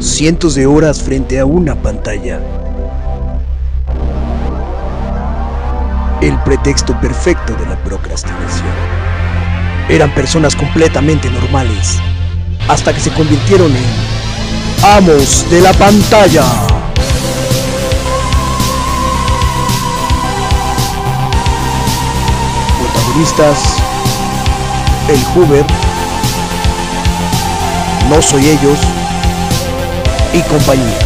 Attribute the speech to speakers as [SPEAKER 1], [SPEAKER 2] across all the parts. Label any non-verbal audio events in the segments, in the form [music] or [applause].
[SPEAKER 1] cientos de horas frente a una pantalla. El pretexto perfecto de la procrastinación. Eran personas completamente normales, hasta que se convirtieron en amos de la pantalla. Protagonistas, el Hoover, no soy ellos y compañía.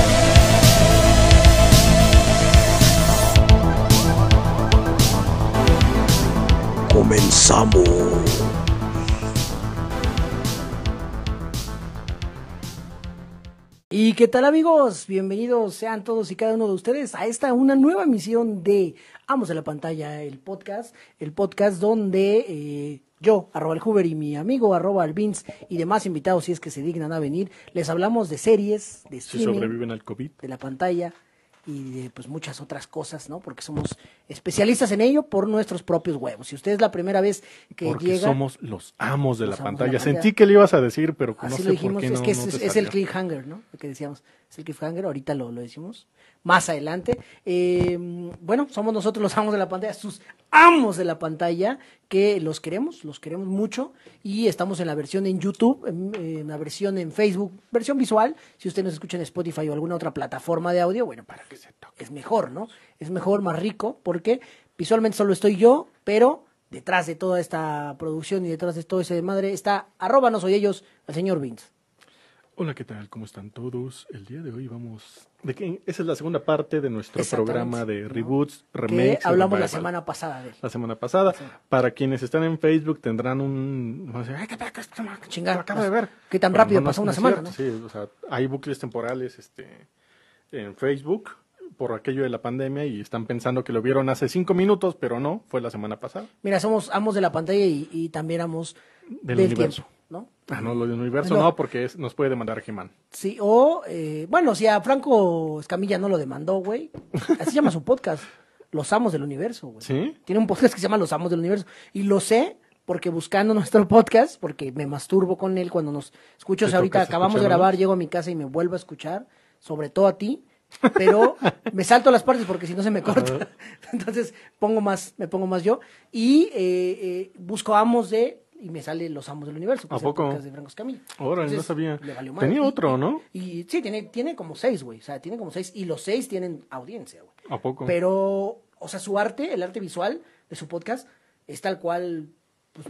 [SPEAKER 1] Comenzamos.
[SPEAKER 2] ¿Y qué tal amigos? Bienvenidos sean todos y cada uno de ustedes a esta una nueva emisión de Amos de la Pantalla, el podcast, el podcast donde eh, yo, arroba el Hoover y mi amigo, arroba el Vince y demás invitados, si es que se dignan a venir, les hablamos de series, de
[SPEAKER 3] Si sobreviven al COVID.
[SPEAKER 2] de la pantalla y de pues muchas otras cosas, ¿no? Porque somos especialistas en ello por nuestros propios huevos. Si usted es la primera vez que
[SPEAKER 3] Porque
[SPEAKER 2] llega,
[SPEAKER 3] somos los amos de
[SPEAKER 2] Los
[SPEAKER 3] la
[SPEAKER 2] amos de la
[SPEAKER 3] pantalla. Sentí que le ibas a decir, pero no sé
[SPEAKER 2] lo dijimos,
[SPEAKER 3] por qué
[SPEAKER 2] es
[SPEAKER 3] no,
[SPEAKER 2] que
[SPEAKER 3] no
[SPEAKER 2] es, el cliffhanger, ¿no? Lo que decíamos, es el cliffhanger, ahorita lo, lo decimos más adelante. Eh, bueno, somos nosotros los amos de la pantalla, sus amos de la pantalla, que los queremos, los queremos mucho y estamos en la versión en YouTube, en, la versión en Facebook, versión visual, si usted nos escucha en Spotify o alguna otra plataforma de audio, bueno, para que se toque. Es mejor, ¿no? Es mejor, más rico, porque visualmente solo estoy yo, pero detrás de toda esta producción y detrás de todo ese de madre está arroba no soy ellos, el señor Vince.
[SPEAKER 3] Hola, ¿qué tal? ¿Cómo están todos? El día de hoy vamos... ¿De qué? Esa es la segunda parte de nuestro programa de
[SPEAKER 2] ¿no?
[SPEAKER 3] reboots,
[SPEAKER 2] Que
[SPEAKER 3] remakes. y
[SPEAKER 2] hablamos la semana pasada de él.
[SPEAKER 3] La semana pasada. Para quienes están en Facebook tendrán un... van a decir, "Ay, ¿qué? ¿Qué?
[SPEAKER 2] Chingar,
[SPEAKER 3] acabo de ver.
[SPEAKER 2] qué tan
[SPEAKER 3] Pero
[SPEAKER 2] rápido
[SPEAKER 3] no, no,
[SPEAKER 2] pasó
[SPEAKER 3] no
[SPEAKER 2] una semana,
[SPEAKER 3] Sí, o sea, hay bucles temporales este, en Facebook por aquello de la pandemia y están pensando que lo vieron hace cinco minutos, pero no, fue la semana pasada.
[SPEAKER 2] Mira, somos amos de la pantalla y, y también amos
[SPEAKER 3] Del
[SPEAKER 2] del,
[SPEAKER 3] universo.
[SPEAKER 2] tiempo, ¿no?
[SPEAKER 3] Ah, no, lo del universo
[SPEAKER 2] No.
[SPEAKER 3] no, porque es- nos puede demandar He-Man.
[SPEAKER 2] Sí, o, eh, bueno, si a Franco Escamilla no lo demandó, güey, así se llama su podcast, Los Amos del Universo, güey.
[SPEAKER 3] ¿Sí?
[SPEAKER 2] Tiene un podcast que se llama Los Amos del Universo. Y lo sé porque buscando [laughs] nuestro podcast, porque me masturbo con él cuando nos escucho. O sea,
[SPEAKER 3] ¿Te
[SPEAKER 2] ahorita acabamos de grabar, llego a mi casa y me vuelvo a escuchar, sobre todo a ti. Pero [laughs] me salto las partes porque si no se me corta. [laughs] Entonces pongo más, me pongo más yo. Y eh, eh, busco amos de. Y me sale Los Amos del Universo. que
[SPEAKER 3] ¿A poco?
[SPEAKER 2] de Franco Escamilla.
[SPEAKER 3] Órale, no sabía.
[SPEAKER 2] le valió madre.
[SPEAKER 3] Tenía
[SPEAKER 2] Y-
[SPEAKER 3] otro, ¿no?
[SPEAKER 2] Y sí, tiene, tiene como seis, güey. O sea, tiene como seis. Y los seis tienen audiencia, güey.
[SPEAKER 3] ¿A poco?
[SPEAKER 2] Pero, o sea, su arte, el arte visual de su podcast, es tal cual, pues,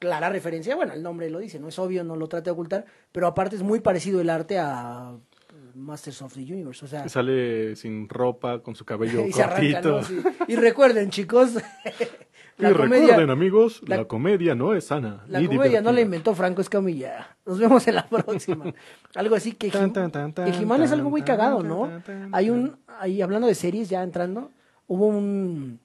[SPEAKER 2] clara referencia. Bueno, el nombre lo dice, no es obvio, no lo trate de ocultar. Pero aparte es muy parecido el arte a eh, Masters of the Universe. O sea,
[SPEAKER 3] Sale sin ropa, con su cabello [laughs]
[SPEAKER 2] y se arranca,
[SPEAKER 3] cortito.
[SPEAKER 2] ¿no? Sí. Y recuerden, chicos, [laughs]
[SPEAKER 3] y recuerden, amigos, la,
[SPEAKER 2] la-
[SPEAKER 3] comedia no es sana.
[SPEAKER 2] La
[SPEAKER 3] ni
[SPEAKER 2] comedia no la inventó Franco Escamilla. Nos vemos en la [laughs] próxima. algo así que,
[SPEAKER 3] Tan,
[SPEAKER 2] Jim-
[SPEAKER 3] tan, tan,
[SPEAKER 2] que
[SPEAKER 3] tan,
[SPEAKER 2] Jimán es algo muy cagado, ¿no? Hay un, ahí hablando de series ya entrando, hubo un,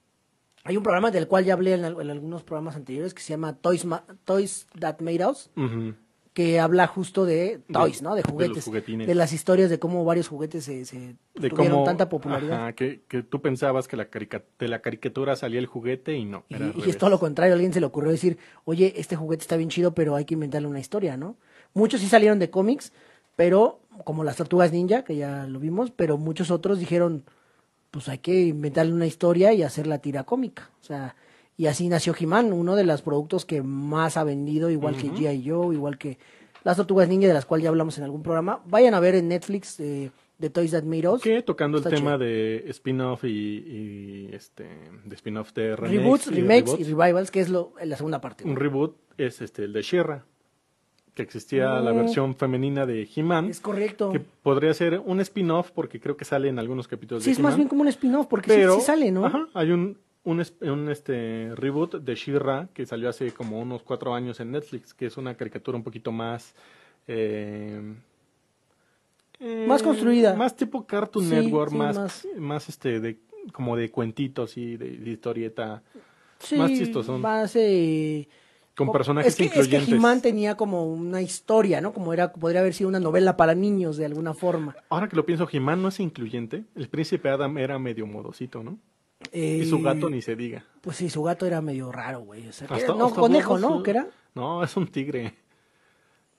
[SPEAKER 2] hay un programa del cual ya hablé en, al- en algunos programas anteriores que se llama Toys, Ma- Toys That Made Us,
[SPEAKER 3] Ujú.
[SPEAKER 2] Que habla justo de toys, ¿no? De juguetes, de las historias de cómo varios juguetes se, se
[SPEAKER 3] De
[SPEAKER 2] tuvieron
[SPEAKER 3] cómo,
[SPEAKER 2] tanta popularidad.
[SPEAKER 3] ajá, que, que tú pensabas que la carica- de la caricatura salía el juguete y no.
[SPEAKER 2] Y,
[SPEAKER 3] era al
[SPEAKER 2] y es todo lo contrario, a alguien se le ocurrió decir, oye, este juguete está bien chido, pero hay que inventarle una historia, ¿no? Muchos sí salieron de cómics, pero como las tortugas ninja, que ya lo vimos, pero muchos otros dijeron, pues hay que inventarle una historia y hacer la tira cómica. O sea, y así nació He-Man, uno de los productos que más ha vendido, igual que G.I. Joe, igual que las tortugas ninja, de las cuales ya hablamos en algún programa. Vayan a ver en Netflix eh, The Toys That Made Us.
[SPEAKER 3] Que tocando el
[SPEAKER 2] Está
[SPEAKER 3] tema
[SPEAKER 2] chido.
[SPEAKER 3] de spin-off y, y, este de spin-off de remakes
[SPEAKER 2] Reboots,
[SPEAKER 3] y
[SPEAKER 2] remakes y revivals, que es lo, la segunda parte.
[SPEAKER 3] Un reboot es este el de She-Ra, que existía la
[SPEAKER 2] Mm.
[SPEAKER 3] versión femenina de He-Man,
[SPEAKER 2] Es correcto.
[SPEAKER 3] que podría ser un spin-off porque creo que sale en algunos capítulos
[SPEAKER 2] Sí,
[SPEAKER 3] de
[SPEAKER 2] es más bien como un spin-off, porque sí-
[SPEAKER 3] pero
[SPEAKER 2] sí, sale, ¿no?
[SPEAKER 3] ajá, hay un un, es- un, este reboot de She-Ra que salió hace como unos cuatro años en Netflix, que es una caricatura un poquito más eh, eh,
[SPEAKER 2] Más construida.
[SPEAKER 3] más tipo Cartoon
[SPEAKER 2] Sí,
[SPEAKER 3] Network,
[SPEAKER 2] sí,
[SPEAKER 3] más,
[SPEAKER 2] más-
[SPEAKER 3] más este de como de cuentitos y de, de historieta
[SPEAKER 2] Sí,
[SPEAKER 3] más chistosón.
[SPEAKER 2] Más, eh,
[SPEAKER 3] con personajes
[SPEAKER 2] es que,
[SPEAKER 3] incluyentes.
[SPEAKER 2] Es que He-Man tenía como una historia, ¿no? Como era, podría haber sido una novela para niños de alguna forma.
[SPEAKER 3] Ahora que lo pienso, He-Man no es incluyente. El príncipe Adam era medio modosito, ¿no?
[SPEAKER 2] Eh,
[SPEAKER 3] Y su gato ni se diga.
[SPEAKER 2] Pues sí, su gato era medio raro, güey. O sea, que
[SPEAKER 3] Hasta-
[SPEAKER 2] era- no, conejo, ¿no? ¿Qué era?
[SPEAKER 3] No, es un tigre.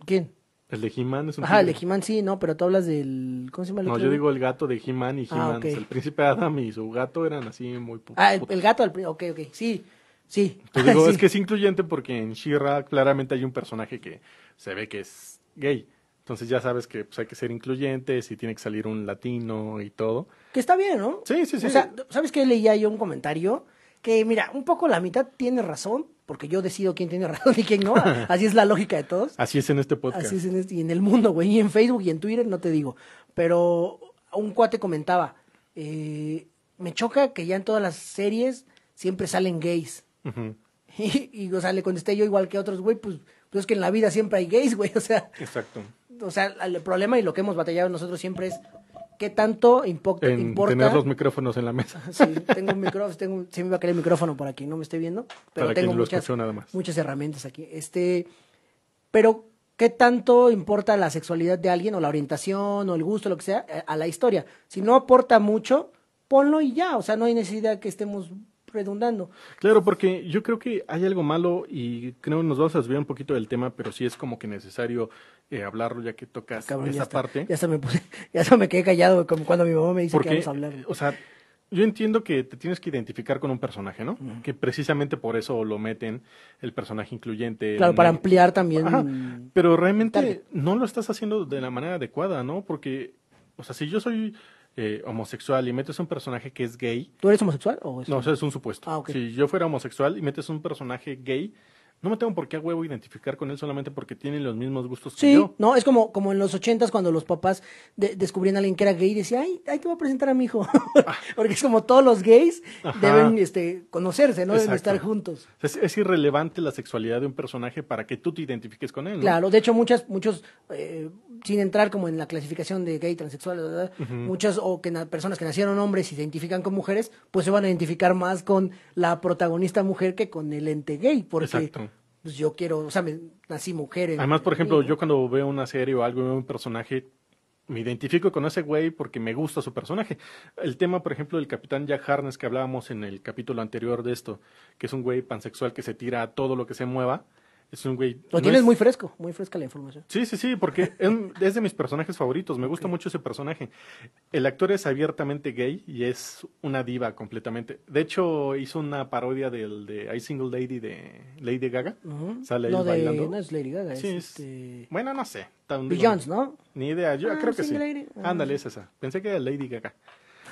[SPEAKER 2] ¿Quién?
[SPEAKER 3] El de He-Man es un
[SPEAKER 2] Ajá, el de
[SPEAKER 3] tigre.
[SPEAKER 2] He-Man sí, no, pero tú hablas del... ¿Cómo se llama el
[SPEAKER 3] No,
[SPEAKER 2] otro?
[SPEAKER 3] yo digo el gato de He-Man y
[SPEAKER 2] Ah,
[SPEAKER 3] He-Man. El príncipe Adam y su gato eran así muy...
[SPEAKER 2] Ah, el, gato del... Ok, ok, sí, sí.
[SPEAKER 3] Te digo, [laughs]
[SPEAKER 2] Sí.
[SPEAKER 3] es que es incluyente porque en She-Ra claramente hay un personaje que se ve que es gay. Entonces ya sabes que pues, hay que ser incluyentes y tiene que salir un latino y todo.
[SPEAKER 2] Que está bien, ¿no?
[SPEAKER 3] Sí, sí, sí.
[SPEAKER 2] O sea, ¿sabes qué? Leía yo un comentario que, mira, un poco la mitad tiene razón, porque yo decido quién tiene [laughs] razón y quién no. [laughs] Así es la lógica de todos.
[SPEAKER 3] Así es en este podcast.
[SPEAKER 2] Así es en, este- y en el mundo, güey, y en Facebook y en Twitter, no te digo. Pero un cuate comentaba, eh, me choca que ya en todas las series siempre salen gays. [laughs] Y, y, o sea, le contesté yo igual que otros, güey, pues, pues es que en la vida siempre hay gays, güey, o sea,
[SPEAKER 3] Exacto.
[SPEAKER 2] o sea, el problema y lo que hemos batallado nosotros siempre es qué tanto
[SPEAKER 3] En
[SPEAKER 2] importa.
[SPEAKER 3] tener los micrófonos en la mesa. [laughs]
[SPEAKER 2] Sí, tengo un micrófono, tengo, sí me iba a caer el micrófono para quien no me esté viendo, pero
[SPEAKER 3] Para
[SPEAKER 2] tengo muchas,
[SPEAKER 3] escuchó nada más.
[SPEAKER 2] muchas herramientas aquí. Este, pero ¿qué tanto importa la sexualidad de alguien o la orientación o el gusto, lo que sea, a- a la historia? Si no aporta mucho, ponlo y ya, o sea, no hay necesidad que estemos redundando.
[SPEAKER 3] Claro, porque yo creo que hay algo malo y creo que nos vamos a desviar un poquito del tema, pero sí es como que necesario eh, hablarlo ya que tocas
[SPEAKER 2] Cabrón, ya
[SPEAKER 3] esa
[SPEAKER 2] está,
[SPEAKER 3] parte.
[SPEAKER 2] ya se me puse, [laughs] ya se me quedé callado como cuando mi mamá me dice que vamos a hablar.
[SPEAKER 3] o sea, yo entiendo que te tienes que identificar con un personaje, ¿no? Que precisamente por eso lo meten el personaje incluyente.
[SPEAKER 2] Claro, para ampliar también.
[SPEAKER 3] Ajá, pero realmente
[SPEAKER 2] target.
[SPEAKER 3] no lo estás haciendo de la manera adecuada, ¿no? Porque, o sea, si yo soy eh, homosexual y metes un personaje que es gay,
[SPEAKER 2] ¿Tú eres homosexual o es-
[SPEAKER 3] no, o sea, es un supuesto.
[SPEAKER 2] Ah.
[SPEAKER 3] Si yo fuera homosexual y metes un personaje gay, no me tengo por qué a huevo identificar con él solamente porque tiene los mismos gustos que
[SPEAKER 2] Sí,
[SPEAKER 3] yo.
[SPEAKER 2] no, es como, como en los ochentas cuando los papás de- descubrían a alguien que era gay y decían, ay, ay, te voy a presentar a mi hijo. [laughs] Porque es como todos los gays
[SPEAKER 3] Ajá.
[SPEAKER 2] deben este, conocerse, ¿no? Deben estar juntos.
[SPEAKER 3] Es, es irrelevante la sexualidad de un personaje para que tú te identifiques con él, ¿no?
[SPEAKER 2] Claro, de hecho muchas, muchos, eh, sin entrar como en la clasificación de gay, transexual, ¿verdad? muchas o que na- personas que nacieron hombres y se identifican con mujeres, pues se van a identificar más con la protagonista mujer que con el ente gay, porque
[SPEAKER 3] Exacto.
[SPEAKER 2] Pues yo quiero, o sea, me, nací mujer.
[SPEAKER 3] Además, por ejemplo, yo cuando veo una serie o algo, veo un personaje, me identifico con ese güey porque me gusta su personaje. El tema, por ejemplo, del capitán Jack Harness que hablábamos en el capítulo anterior de esto, que es un güey pansexual que se tira a todo lo que se mueva, es un güey...
[SPEAKER 2] Lo
[SPEAKER 3] no
[SPEAKER 2] tienes
[SPEAKER 3] es-
[SPEAKER 2] muy fresco, muy fresca la información.
[SPEAKER 3] Sí, sí, sí, porque es, de mis personajes favoritos, me gusta mucho ese personaje. El actor es abiertamente gay y es una diva completamente. De hecho, hizo una parodia del de I Single Lady de Lady Gaga. Sale él
[SPEAKER 2] no, de,
[SPEAKER 3] bailando.
[SPEAKER 2] no es Lady Gaga,
[SPEAKER 3] Sí,
[SPEAKER 2] es
[SPEAKER 3] es-
[SPEAKER 2] este...
[SPEAKER 3] Bueno, no sé.
[SPEAKER 2] Beyoncé, ¿no?
[SPEAKER 3] Ni idea, yo
[SPEAKER 2] Ah,
[SPEAKER 3] creo que sí.
[SPEAKER 2] Lady. Ah.
[SPEAKER 3] Ándale, es esa. Pensé que era Lady Gaga.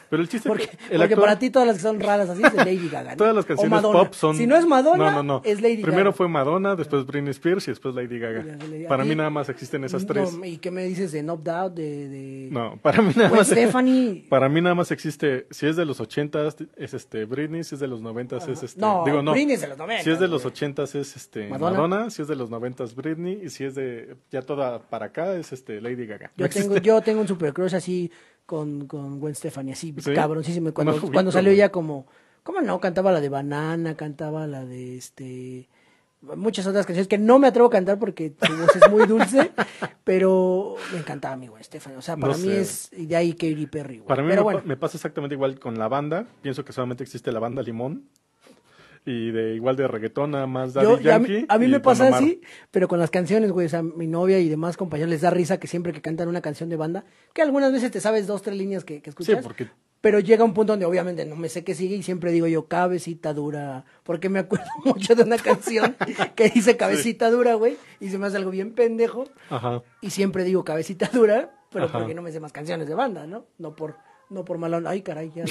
[SPEAKER 3] Pero el chiste
[SPEAKER 2] Porque,
[SPEAKER 3] es que el
[SPEAKER 2] porque
[SPEAKER 3] actor,
[SPEAKER 2] para ti todas las que son raras así es Lady Gaga. ¿no?
[SPEAKER 3] todas las canciones pop son...
[SPEAKER 2] Si no es Madonna,
[SPEAKER 3] no, no, no.
[SPEAKER 2] es Lady
[SPEAKER 3] Primero
[SPEAKER 2] Gaga.
[SPEAKER 3] fue Madonna, después Britney Spears y después Lady Gaga.
[SPEAKER 2] Lady-
[SPEAKER 3] Para mí nada más existen esas
[SPEAKER 2] No,
[SPEAKER 3] tres.
[SPEAKER 2] ¿Y qué me dices de No Doubt? De, de...
[SPEAKER 3] No, para mí nada más...
[SPEAKER 2] Stefani.
[SPEAKER 3] Para mí nada más existe, si es de los ochentas es este Britney, si es de los noventas es este,
[SPEAKER 2] No,
[SPEAKER 3] digo no,
[SPEAKER 2] Britney es de los 90,
[SPEAKER 3] si es de los
[SPEAKER 2] güey.
[SPEAKER 3] ochentas es este
[SPEAKER 2] Madonna.
[SPEAKER 3] Madonna. si es de los noventas Britney y si es de ya toda para acá es este Lady Gaga.
[SPEAKER 2] Yo tengo, yo tengo un super crush así con, con Gwen Stefani, así
[SPEAKER 3] ¿Sí?
[SPEAKER 2] cabroncísimo. Cuando,
[SPEAKER 3] Más
[SPEAKER 2] cuando salió
[SPEAKER 3] güey.
[SPEAKER 2] ella como, ¿cómo no? Cantaba la de Banana, cantaba la de este muchas otras canciones que no me atrevo a cantar porque su voz es muy dulce, [laughs] pero me encantaba mi Gwen Stefani. O sea, para
[SPEAKER 3] No
[SPEAKER 2] mí
[SPEAKER 3] sé.
[SPEAKER 2] es y de ahí Katy Perry. güey.
[SPEAKER 3] Para mí
[SPEAKER 2] pero
[SPEAKER 3] me,
[SPEAKER 2] bueno,
[SPEAKER 3] pa- me pasa exactamente igual con la banda, pienso que solamente existe la banda Limón y de igual de reggaetón nada más Daddy
[SPEAKER 2] Yo, a mí, a mí me pasa
[SPEAKER 3] Omar.
[SPEAKER 2] así, pero con las canciones, güey. O sea, mi novia y demás compañeros les da risa que siempre que cantan una canción de banda, que algunas veces te sabes dos, tres líneas que, que
[SPEAKER 3] Sí,
[SPEAKER 2] escuchas.
[SPEAKER 3] porque
[SPEAKER 2] Pero llega un punto donde obviamente no me sé qué sigue y siempre digo yo cabecita dura, porque me acuerdo [laughs] mucho de una canción que dice cabecita dura, güey, y se me hace algo bien pendejo
[SPEAKER 3] ajá.
[SPEAKER 2] y siempre digo cabecita dura, pero
[SPEAKER 3] Ajá.
[SPEAKER 2] porque no me sé más canciones de banda, ¿no? No por no por malón. Ay, caray, ya,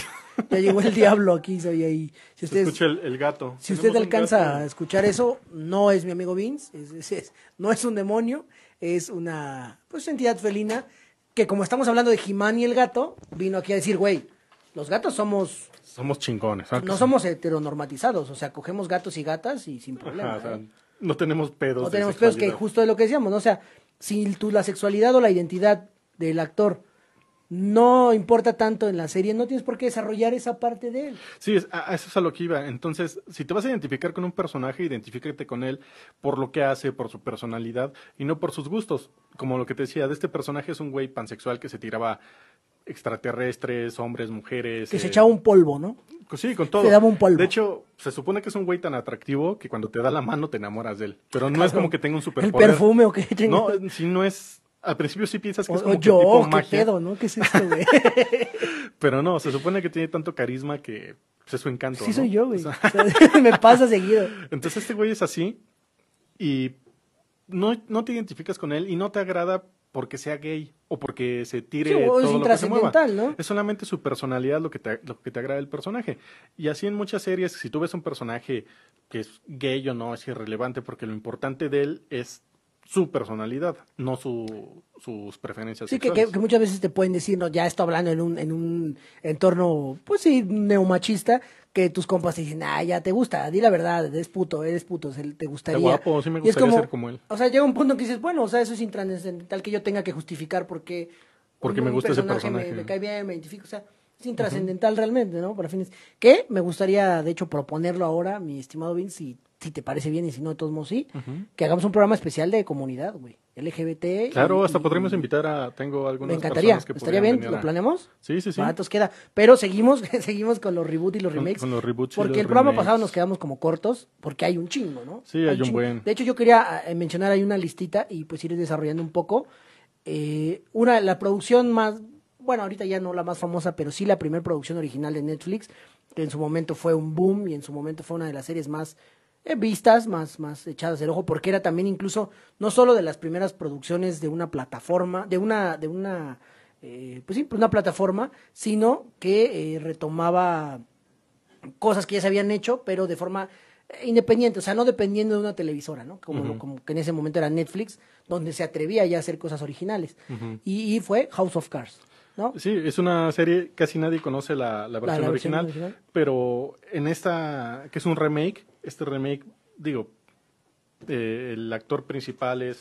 [SPEAKER 2] ya llegó el diablo aquí, soy ahí. Si
[SPEAKER 3] Se
[SPEAKER 2] ustedes
[SPEAKER 3] escucha el, el gato.
[SPEAKER 2] si usted alcanza
[SPEAKER 3] gato.
[SPEAKER 2] a escuchar eso, no es mi amigo Vince, es- es- es- no es un demonio, es una pues entidad felina que como estamos hablando de Jimán y el gato, vino aquí a decir, güey, los gatos somos,
[SPEAKER 3] somos chingones.
[SPEAKER 2] no somos heteronormatizados, o sea, cogemos gatos y gatas y sin problema.
[SPEAKER 3] Ajá, o sea,
[SPEAKER 2] ¿eh?
[SPEAKER 3] no tenemos pedos.
[SPEAKER 2] No tenemos pedos que justo de lo que decíamos, ¿no? O sea, si tú la sexualidad o la identidad del actor no importa tanto en la serie, no tienes por qué desarrollar esa parte de él.
[SPEAKER 3] Sí, es- a, eso es a lo que iba. Entonces, si te vas a identificar con un personaje, identifícate con él por lo que hace, por su personalidad y no por sus gustos. Como lo que te decía, de este personaje es un güey pansexual que se tiraba extraterrestres, hombres, mujeres.
[SPEAKER 2] Que se
[SPEAKER 3] eh,
[SPEAKER 2] echaba un polvo, ¿no?
[SPEAKER 3] pues Sí, con todo.
[SPEAKER 2] Se daba un polvo.
[SPEAKER 3] De hecho, se supone que es un güey tan atractivo que cuando te da la mano te enamoras de él. Pero no es como que tenga un
[SPEAKER 2] El
[SPEAKER 3] superpoder.
[SPEAKER 2] perfume o qué
[SPEAKER 3] No, si no es... Al principio sí piensas que
[SPEAKER 2] O,
[SPEAKER 3] es como
[SPEAKER 2] o
[SPEAKER 3] que
[SPEAKER 2] yo,
[SPEAKER 3] tipo
[SPEAKER 2] qué
[SPEAKER 3] magia.
[SPEAKER 2] pedo, ¿no? ¿Qué es esto, güey? [laughs]
[SPEAKER 3] Pero no, se supone que tiene tanto carisma que pues, es su encanto.
[SPEAKER 2] sí
[SPEAKER 3] ¿no?
[SPEAKER 2] soy yo, güey.
[SPEAKER 3] O sea, [laughs]
[SPEAKER 2] me pasa seguido.
[SPEAKER 3] entonces este güey es así y no, no te identificas con él y no te agrada porque sea gay o porque se tire
[SPEAKER 2] Sí, o es
[SPEAKER 3] todo lo que se mueva.
[SPEAKER 2] ¿no?
[SPEAKER 3] Es solamente su personalidad lo que, te, lo que te agrada del personaje. Y así en muchas series, si tú ves un personaje que es gay o no, es irrelevante porque lo importante de él es su personalidad, no su, sus preferencias
[SPEAKER 2] Sí, que, que, muchas veces te pueden decir, no, ya estoy hablando en un, en un entorno, pues sí, neomachista, que tus compas te dicen, ah, ya te gusta, di la verdad, eres puto, eres puto, te gustaría.
[SPEAKER 3] guapo, sí me
[SPEAKER 2] Y es
[SPEAKER 3] gustaría ser como él.
[SPEAKER 2] O sea, llega un punto en que dices, bueno, o sea, eso es intrascendental que yo tenga que justificar porque...
[SPEAKER 3] Porque
[SPEAKER 2] un
[SPEAKER 3] me gusta ese
[SPEAKER 2] Me,
[SPEAKER 3] personaje.
[SPEAKER 2] me cae bien, me identifico, o sea, es intrascendental realmente, ¿no? Para fines. Que me gustaría, de hecho, proponerlo ahora, mi estimado Vince, si, si te parece bien y si no, de todos modos sí, que hagamos un programa especial de comunidad, güey. LGBT.
[SPEAKER 3] Claro,
[SPEAKER 2] y-
[SPEAKER 3] hasta
[SPEAKER 2] y-
[SPEAKER 3] podríamos invitar a... Tengo algunas
[SPEAKER 2] me encantaría,
[SPEAKER 3] que
[SPEAKER 2] estaría bien, lo planeamos.
[SPEAKER 3] Sí, sí, sí.
[SPEAKER 2] Baratos queda. Pero seguimos, [laughs] seguimos con los reboots y los remakes.
[SPEAKER 3] con los reboots y
[SPEAKER 2] Porque
[SPEAKER 3] los
[SPEAKER 2] el programa pasado nos quedamos como cortos, porque hay un chingo, ¿no?
[SPEAKER 3] Sí, hay un
[SPEAKER 2] chingo.
[SPEAKER 3] buen.
[SPEAKER 2] De hecho, yo quería eh, mencionar ahí una listita y pues ir desarrollando un poco. Eh, una, la producción más, bueno, ahorita ya no la más famosa, pero sí la primera producción original de Netflix, que en su momento fue un boom y en su momento fue una de las series más vistas, más, más echadas del ojo, porque era también incluso, no solo de las primeras producciones de una plataforma, de una, de una, eh, pues sí, una plataforma, sino que eh, retomaba cosas que ya se habían hecho, pero de forma eh, independiente, o sea, no dependiendo de una televisora, ¿no? Como, como que en ese momento era Netflix, donde se atrevía ya a hacer cosas originales. y, y fue House of Cards, ¿no?
[SPEAKER 3] Sí, es una serie, casi nadie conoce la, la versión,
[SPEAKER 2] la versión
[SPEAKER 3] original,
[SPEAKER 2] original.
[SPEAKER 3] pero en esta, que es un remake, este remake, digo, eh, el actor principal es,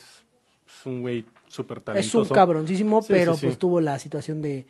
[SPEAKER 3] es un güey súper
[SPEAKER 2] es
[SPEAKER 3] talentoso.
[SPEAKER 2] un cabroncísimo,
[SPEAKER 3] Sí,
[SPEAKER 2] pero
[SPEAKER 3] sí, sí.
[SPEAKER 2] pues tuvo la situación de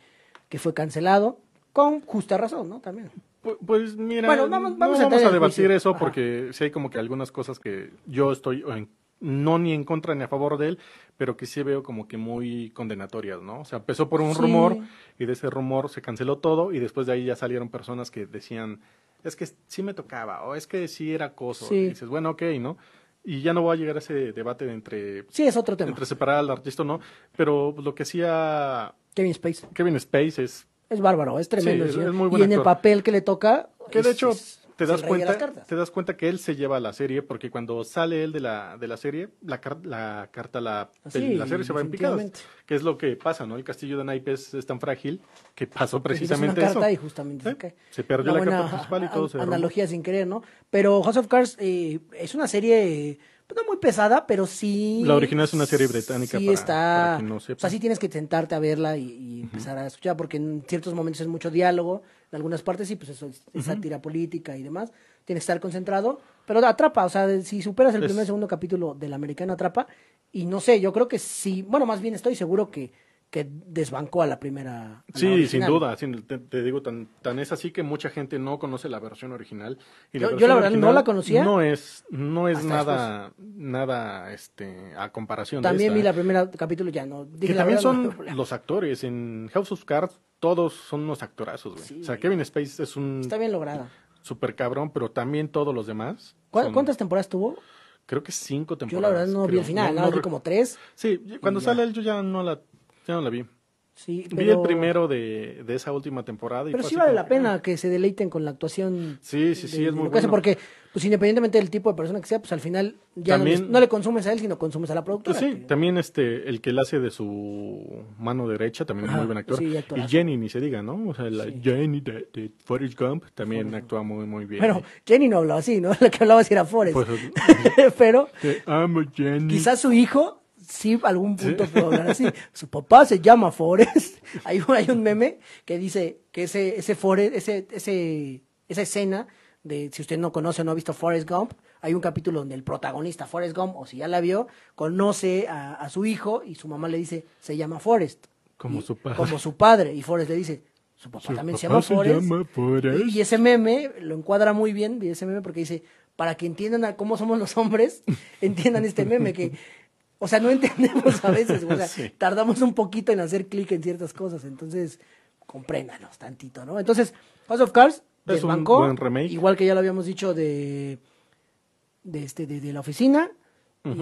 [SPEAKER 2] que fue cancelado, con justa razón, ¿no? También.
[SPEAKER 3] Pu- Pues mira,
[SPEAKER 2] Bueno, vamos-
[SPEAKER 3] no
[SPEAKER 2] vamos a
[SPEAKER 3] vamos debatir eso
[SPEAKER 2] Ajá.
[SPEAKER 3] porque sí hay como que algunas cosas que yo estoy en- no ni en contra ni a favor de él, pero que sí veo como que muy condenatorias, ¿no? O sea, empezó por un rumor y de ese rumor se canceló todo y después de ahí ya salieron personas que decían, es que sí me tocaba o es que sí era acoso.
[SPEAKER 2] Sí.
[SPEAKER 3] Y dices, bueno, ok, ¿no? Y ya no voy a llegar a ese debate de entre,
[SPEAKER 2] Sí, es otro tema.
[SPEAKER 3] entre separar al artista o no, pero lo que hacía
[SPEAKER 2] Kevin Space.
[SPEAKER 3] Kevin Space es
[SPEAKER 2] Es bárbaro, es tremendo.
[SPEAKER 3] Sí,
[SPEAKER 2] señor.
[SPEAKER 3] es muy
[SPEAKER 2] y en el papel que le toca.
[SPEAKER 3] Que de
[SPEAKER 2] es-
[SPEAKER 3] hecho
[SPEAKER 2] es-
[SPEAKER 3] te
[SPEAKER 2] es
[SPEAKER 3] das cuenta, te das cuenta que él se lleva la serie porque cuando sale él de la, de la serie, la, la carta, la,
[SPEAKER 2] Sí,
[SPEAKER 3] la serie se va en picadas. Que es lo que pasa, ¿no? El castillo de naipes es tan frágil que pasó precisamente
[SPEAKER 2] una
[SPEAKER 3] eso.
[SPEAKER 2] carta y justamente
[SPEAKER 3] Sí,
[SPEAKER 2] se
[SPEAKER 3] perdió
[SPEAKER 2] Una
[SPEAKER 3] la
[SPEAKER 2] buena
[SPEAKER 3] carta principal y todo se derrumbó.
[SPEAKER 2] analogía sin querer, ¿no? Pero House of Cards eh, es una serie eh, no muy pesada, pero sí.
[SPEAKER 3] La original es una serie británica,
[SPEAKER 2] Sí
[SPEAKER 3] para-
[SPEAKER 2] está.
[SPEAKER 3] para quien no sepa.
[SPEAKER 2] O sea, sí tienes que sentarte a verla y, y empezar a escuchar, porque en ciertos momentos es mucho diálogo, en algunas partes sí, pues eso es, es sátira política y demás. Tienes que estar concentrado, pero atrapa, o sea, si superas el
[SPEAKER 3] Es-
[SPEAKER 2] primer segundo capítulo del americano atrapa, y no sé, yo creo que sí, bueno, más bien estoy seguro que, que desbancó a la primera. a la
[SPEAKER 3] Sí, sin duda. te, te digo, tan, tan es así que mucha gente no conoce la versión original. Y
[SPEAKER 2] Yo- yo la verdad no la conocía.
[SPEAKER 3] No es, no es nada, nada, este, a comparación de
[SPEAKER 2] También
[SPEAKER 3] esta.
[SPEAKER 2] vi la primera capítulo, ya no. dije
[SPEAKER 3] Que también son
[SPEAKER 2] no.
[SPEAKER 3] los actores. En House of Cards todos son unos actorazos, güey.
[SPEAKER 2] Sí,
[SPEAKER 3] o sea. Kevin Space es un
[SPEAKER 2] Está bien lograda.
[SPEAKER 3] super cabrón, pero también todos los demás.
[SPEAKER 2] ¿Cuá-
[SPEAKER 3] son-
[SPEAKER 2] ¿Cuántas temporadas tuvo?
[SPEAKER 3] Creo que cinco
[SPEAKER 2] Yo
[SPEAKER 3] temporadas.
[SPEAKER 2] la verdad no vi el final,
[SPEAKER 3] No- no
[SPEAKER 2] vi como tres.
[SPEAKER 3] Sí, cuando sale él yo ya no la, ya no la vi.
[SPEAKER 2] Sí,
[SPEAKER 3] Vi el primero de, de esa última temporada. Y
[SPEAKER 2] Pero sí vale la
[SPEAKER 3] que,
[SPEAKER 2] pena que se deleiten con la actuación.
[SPEAKER 3] Sí, sí, sí,
[SPEAKER 2] de-
[SPEAKER 3] es muy bueno.
[SPEAKER 2] porque, pues independientemente del tipo de persona que sea, pues al final ya no, les- no le consumes a él, sino consumes a la productora.
[SPEAKER 3] Pues sí,
[SPEAKER 2] que-
[SPEAKER 3] también este, el que la hace de su mano derecha también es muy buen actor.
[SPEAKER 2] sí,
[SPEAKER 3] y. Jenny, ni se diga, ¿no? O sea, la
[SPEAKER 2] Sí.
[SPEAKER 3] Jenny de, de Forrest Gump también actúa muy, muy bien.
[SPEAKER 2] Bueno, Jenny no hablaba así, ¿no? [laughs] Lo que hablaba así era Forrest.
[SPEAKER 3] Pues, [laughs]
[SPEAKER 2] pero
[SPEAKER 3] te amo, Jenny.
[SPEAKER 2] quizás su hijo sí algún punto pudo hablar así. Su papá se llama Forrest. [laughs] Hay un, hay un meme que dice que ese, ese Forrest, ese, ese, esa escena de, si usted no conoce o no ha visto Forrest Gump, hay un capítulo donde el protagonista, Forrest Gump, o si ya la vio, conoce a, a su hijo y su mamá le dice, se llama Forrest.
[SPEAKER 3] Como
[SPEAKER 2] Y-
[SPEAKER 3] su padre.
[SPEAKER 2] Como su padre. Y Forrest le dice, su papá
[SPEAKER 3] Su
[SPEAKER 2] también se llama
[SPEAKER 3] se
[SPEAKER 2] Forrest.
[SPEAKER 3] llama Forrest.
[SPEAKER 2] Y ese meme lo encuadra muy bien, ese meme porque dice, para que entiendan a cómo somos los hombres, [laughs] entiendan este meme que, o sea, no entendemos a veces, o sea, [laughs]
[SPEAKER 3] Sí.
[SPEAKER 2] tardamos un poquito en hacer clic en ciertas cosas, entonces, compréndanos tantito, ¿no? Entonces, House of Cards
[SPEAKER 3] Es un
[SPEAKER 2] desbancó,
[SPEAKER 3] buen remake.
[SPEAKER 2] igual que ya lo habíamos dicho de de este de, de la oficina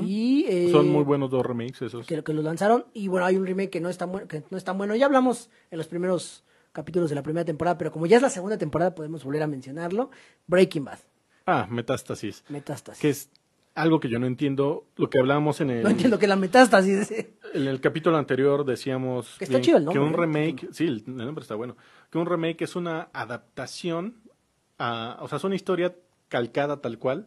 [SPEAKER 2] y eh,
[SPEAKER 3] Son muy buenos dos remakes esos.
[SPEAKER 2] que, que lo lanzaron y bueno hay un remake que no es tan bueno que no es tan bueno ya hablamos en los primeros capítulos de la primera temporada pero como ya es la segunda temporada podemos volver a mencionarlo Breaking Bad
[SPEAKER 3] Ah, Metástasis.
[SPEAKER 2] Metástasis
[SPEAKER 3] Que es algo que yo no entiendo. Lo que hablábamos en el,
[SPEAKER 2] no entiendo que la metástasis
[SPEAKER 3] en el capítulo anterior decíamos
[SPEAKER 2] Que está chido el
[SPEAKER 3] que un
[SPEAKER 2] ¿eh?
[SPEAKER 3] remake, sí, el, nombre está bueno, que un remake es una adaptación, a, o sea, es una historia calcada tal cual,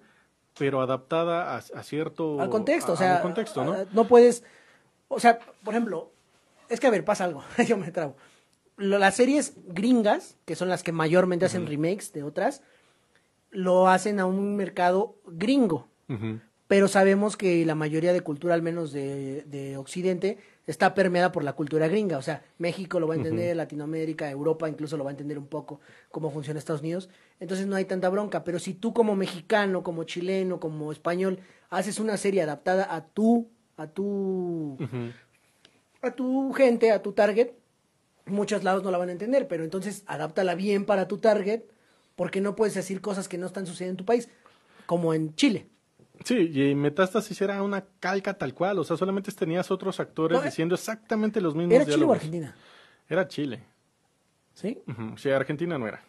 [SPEAKER 3] pero adaptada a, a cierto...
[SPEAKER 2] al contexto,
[SPEAKER 3] a-
[SPEAKER 2] o sea,
[SPEAKER 3] al contexto, ¿no?
[SPEAKER 2] a- no puedes, o sea, por ejemplo, es que a ver, pasa algo, [laughs] yo me trabo. Lo- Las series gringas, que son las que mayormente hacen remakes de otras, lo hacen a un mercado gringo, Pero sabemos que la mayoría de cultura, al menos de, de Occidente, está permeada por la cultura gringa. O sea, México lo va a entender, Latinoamérica, Europa incluso lo va a entender un poco cómo funciona Estados Unidos. Entonces no hay tanta bronca. Pero si tú como mexicano, como chileno, como español, haces una serie adaptada a tu, a tu, a tu gente, a tu target, muchos lados no la van a entender. Pero entonces adáptala bien para tu target, porque no puedes decir cosas que no están sucediendo en tu país, como en Chile.
[SPEAKER 3] Sí, y Metástasis era una calca tal cual, o sea, solamente tenías otros actores
[SPEAKER 2] No, eh,
[SPEAKER 3] diciendo exactamente los mismos
[SPEAKER 2] ¿Era Chile o. Argentina?
[SPEAKER 3] Era Chile.
[SPEAKER 2] ¿Sí?
[SPEAKER 3] Ujú. Sí, Argentina no era.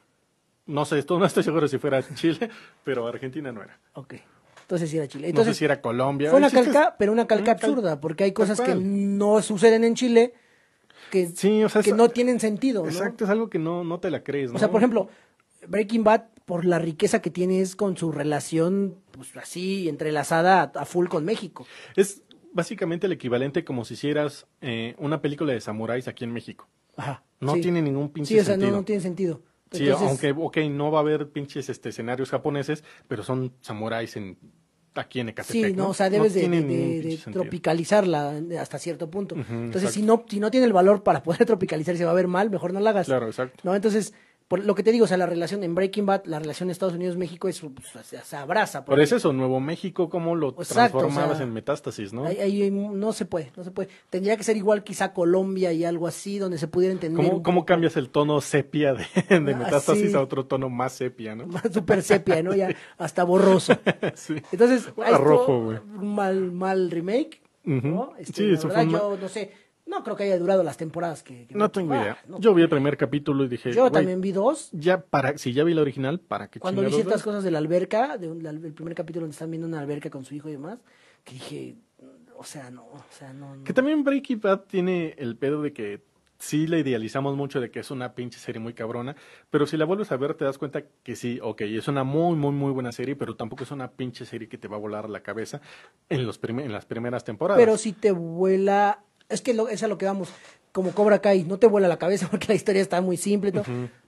[SPEAKER 3] No sé, esto no estoy seguro si fuera Chile, [laughs] pero Argentina no era.
[SPEAKER 2] Ok. Entonces sí era Chile.
[SPEAKER 3] no
[SPEAKER 2] Entonces,
[SPEAKER 3] sé si era Colombia.
[SPEAKER 2] Fue una calca, pero una calca
[SPEAKER 3] Una cal-
[SPEAKER 2] absurda, porque hay cosas que no suceden en Chile que,
[SPEAKER 3] Sí, o sea,
[SPEAKER 2] que
[SPEAKER 3] es-
[SPEAKER 2] no tienen sentido, ¿no?
[SPEAKER 3] Exacto, es algo que no, no te la crees, ¿no?
[SPEAKER 2] O sea, por ejemplo, Breaking Bad, por la riqueza que tiene, es con su relación, pues así, entrelazada a, a full con México.
[SPEAKER 3] Es básicamente el equivalente como si hicieras eh, una película de samuráis aquí en México.
[SPEAKER 2] Ajá.
[SPEAKER 3] No
[SPEAKER 2] sí.
[SPEAKER 3] tiene ningún pinche
[SPEAKER 2] Sí, o sea, no,
[SPEAKER 3] sentido.
[SPEAKER 2] no tiene sentido.
[SPEAKER 3] Sí, aunque, ok, no va a haber pinches este, escenarios japoneses, pero son samuráis en, aquí en Ecatepec,
[SPEAKER 2] Sí, no,
[SPEAKER 3] ¿no?
[SPEAKER 2] o sea, debes de-
[SPEAKER 3] tiene
[SPEAKER 2] de,
[SPEAKER 3] sentido.
[SPEAKER 2] tropicalizarla hasta cierto punto. Entonces, si no, si no tiene el valor para poder [laughs] tropicalizar y se va a ver mal, mejor no la hagas.
[SPEAKER 3] Claro, exacto.
[SPEAKER 2] ¿no? Entonces, por lo que te digo, o sea, la relación en Breaking Bad, la relación Estados Unidos-México es, pues, se, se abraza.
[SPEAKER 3] Por eso eso, Nuevo México, cómo lo
[SPEAKER 2] Exacto, o
[SPEAKER 3] transformabas
[SPEAKER 2] sea,
[SPEAKER 3] en metástasis, ¿no?
[SPEAKER 2] ahí- ahí no se puede, no se puede. Tendría que ser igual quizá Colombia y algo así, donde se pudiera entender.
[SPEAKER 3] ¿Cómo, cambias el tono sepia de, de
[SPEAKER 2] Ah,
[SPEAKER 3] metástasis
[SPEAKER 2] sí.
[SPEAKER 3] a otro tono más sepia, no?
[SPEAKER 2] Más super sepia, ¿no? Ya [laughs] hasta borroso.
[SPEAKER 3] Sí.
[SPEAKER 2] Entonces, estuvo
[SPEAKER 3] rojo, güey.
[SPEAKER 2] mal, mal remake, ¿no? Este,
[SPEAKER 3] Sí,
[SPEAKER 2] la
[SPEAKER 3] eso
[SPEAKER 2] verdad,
[SPEAKER 3] fue
[SPEAKER 2] no sé, no creo que haya durado las temporadas que... que
[SPEAKER 3] No
[SPEAKER 2] me-
[SPEAKER 3] tengo
[SPEAKER 2] Ah,
[SPEAKER 3] idea.
[SPEAKER 2] no.
[SPEAKER 3] Yo vi el primer capítulo y dije,
[SPEAKER 2] Yo también vi dos.
[SPEAKER 3] ya para, si ya vi la original, ¿para qué
[SPEAKER 2] Cuando vi ciertas cosas de la alberca, de un- la- el primer capítulo donde están viendo una alberca con su hijo y demás, que dije, o sea, no, o sea, no. no.
[SPEAKER 3] Que también Breaking Bad tiene el pedo de que sí la idealizamos mucho de que es una pinche serie muy cabrona, pero si la vuelves a ver te das cuenta que sí, ok, es una muy, muy, muy buena serie, pero tampoco es una pinche serie que te va a volar la cabeza en, los en las primeras temporadas.
[SPEAKER 2] Pero si te vuela, es que lo, es a lo que vamos, como Cobra Kai, no te vuela la cabeza [laughs] porque la historia está muy simple, todo,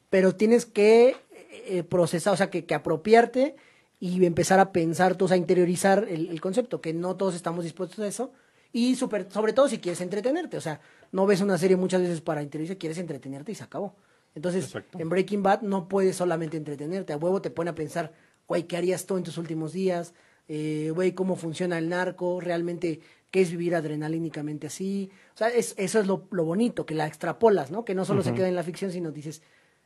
[SPEAKER 2] pero tienes que eh, procesar, o sea, que, que apropiarte y empezar a pensar, tú, o sea, interiorizar el, el concepto, que no todos estamos dispuestos a eso, y super, sobre todo si quieres entretenerte, o sea, no ves una serie muchas veces para interiorizar, quieres entretenerte y se acabó. Entonces,
[SPEAKER 3] Exacto.
[SPEAKER 2] en Breaking Bad no puedes solamente entretenerte, a huevo te pone a pensar, güey, ¿qué harías tú en tus últimos días? Eh, Güey, ¿cómo funciona el narco? ¿Realmente qué es vivir adrenalínicamente así? O sea, es- eso es lo, lo bonito, que la extrapolas, ¿no? Que no solo se queda en la ficción, sino dices,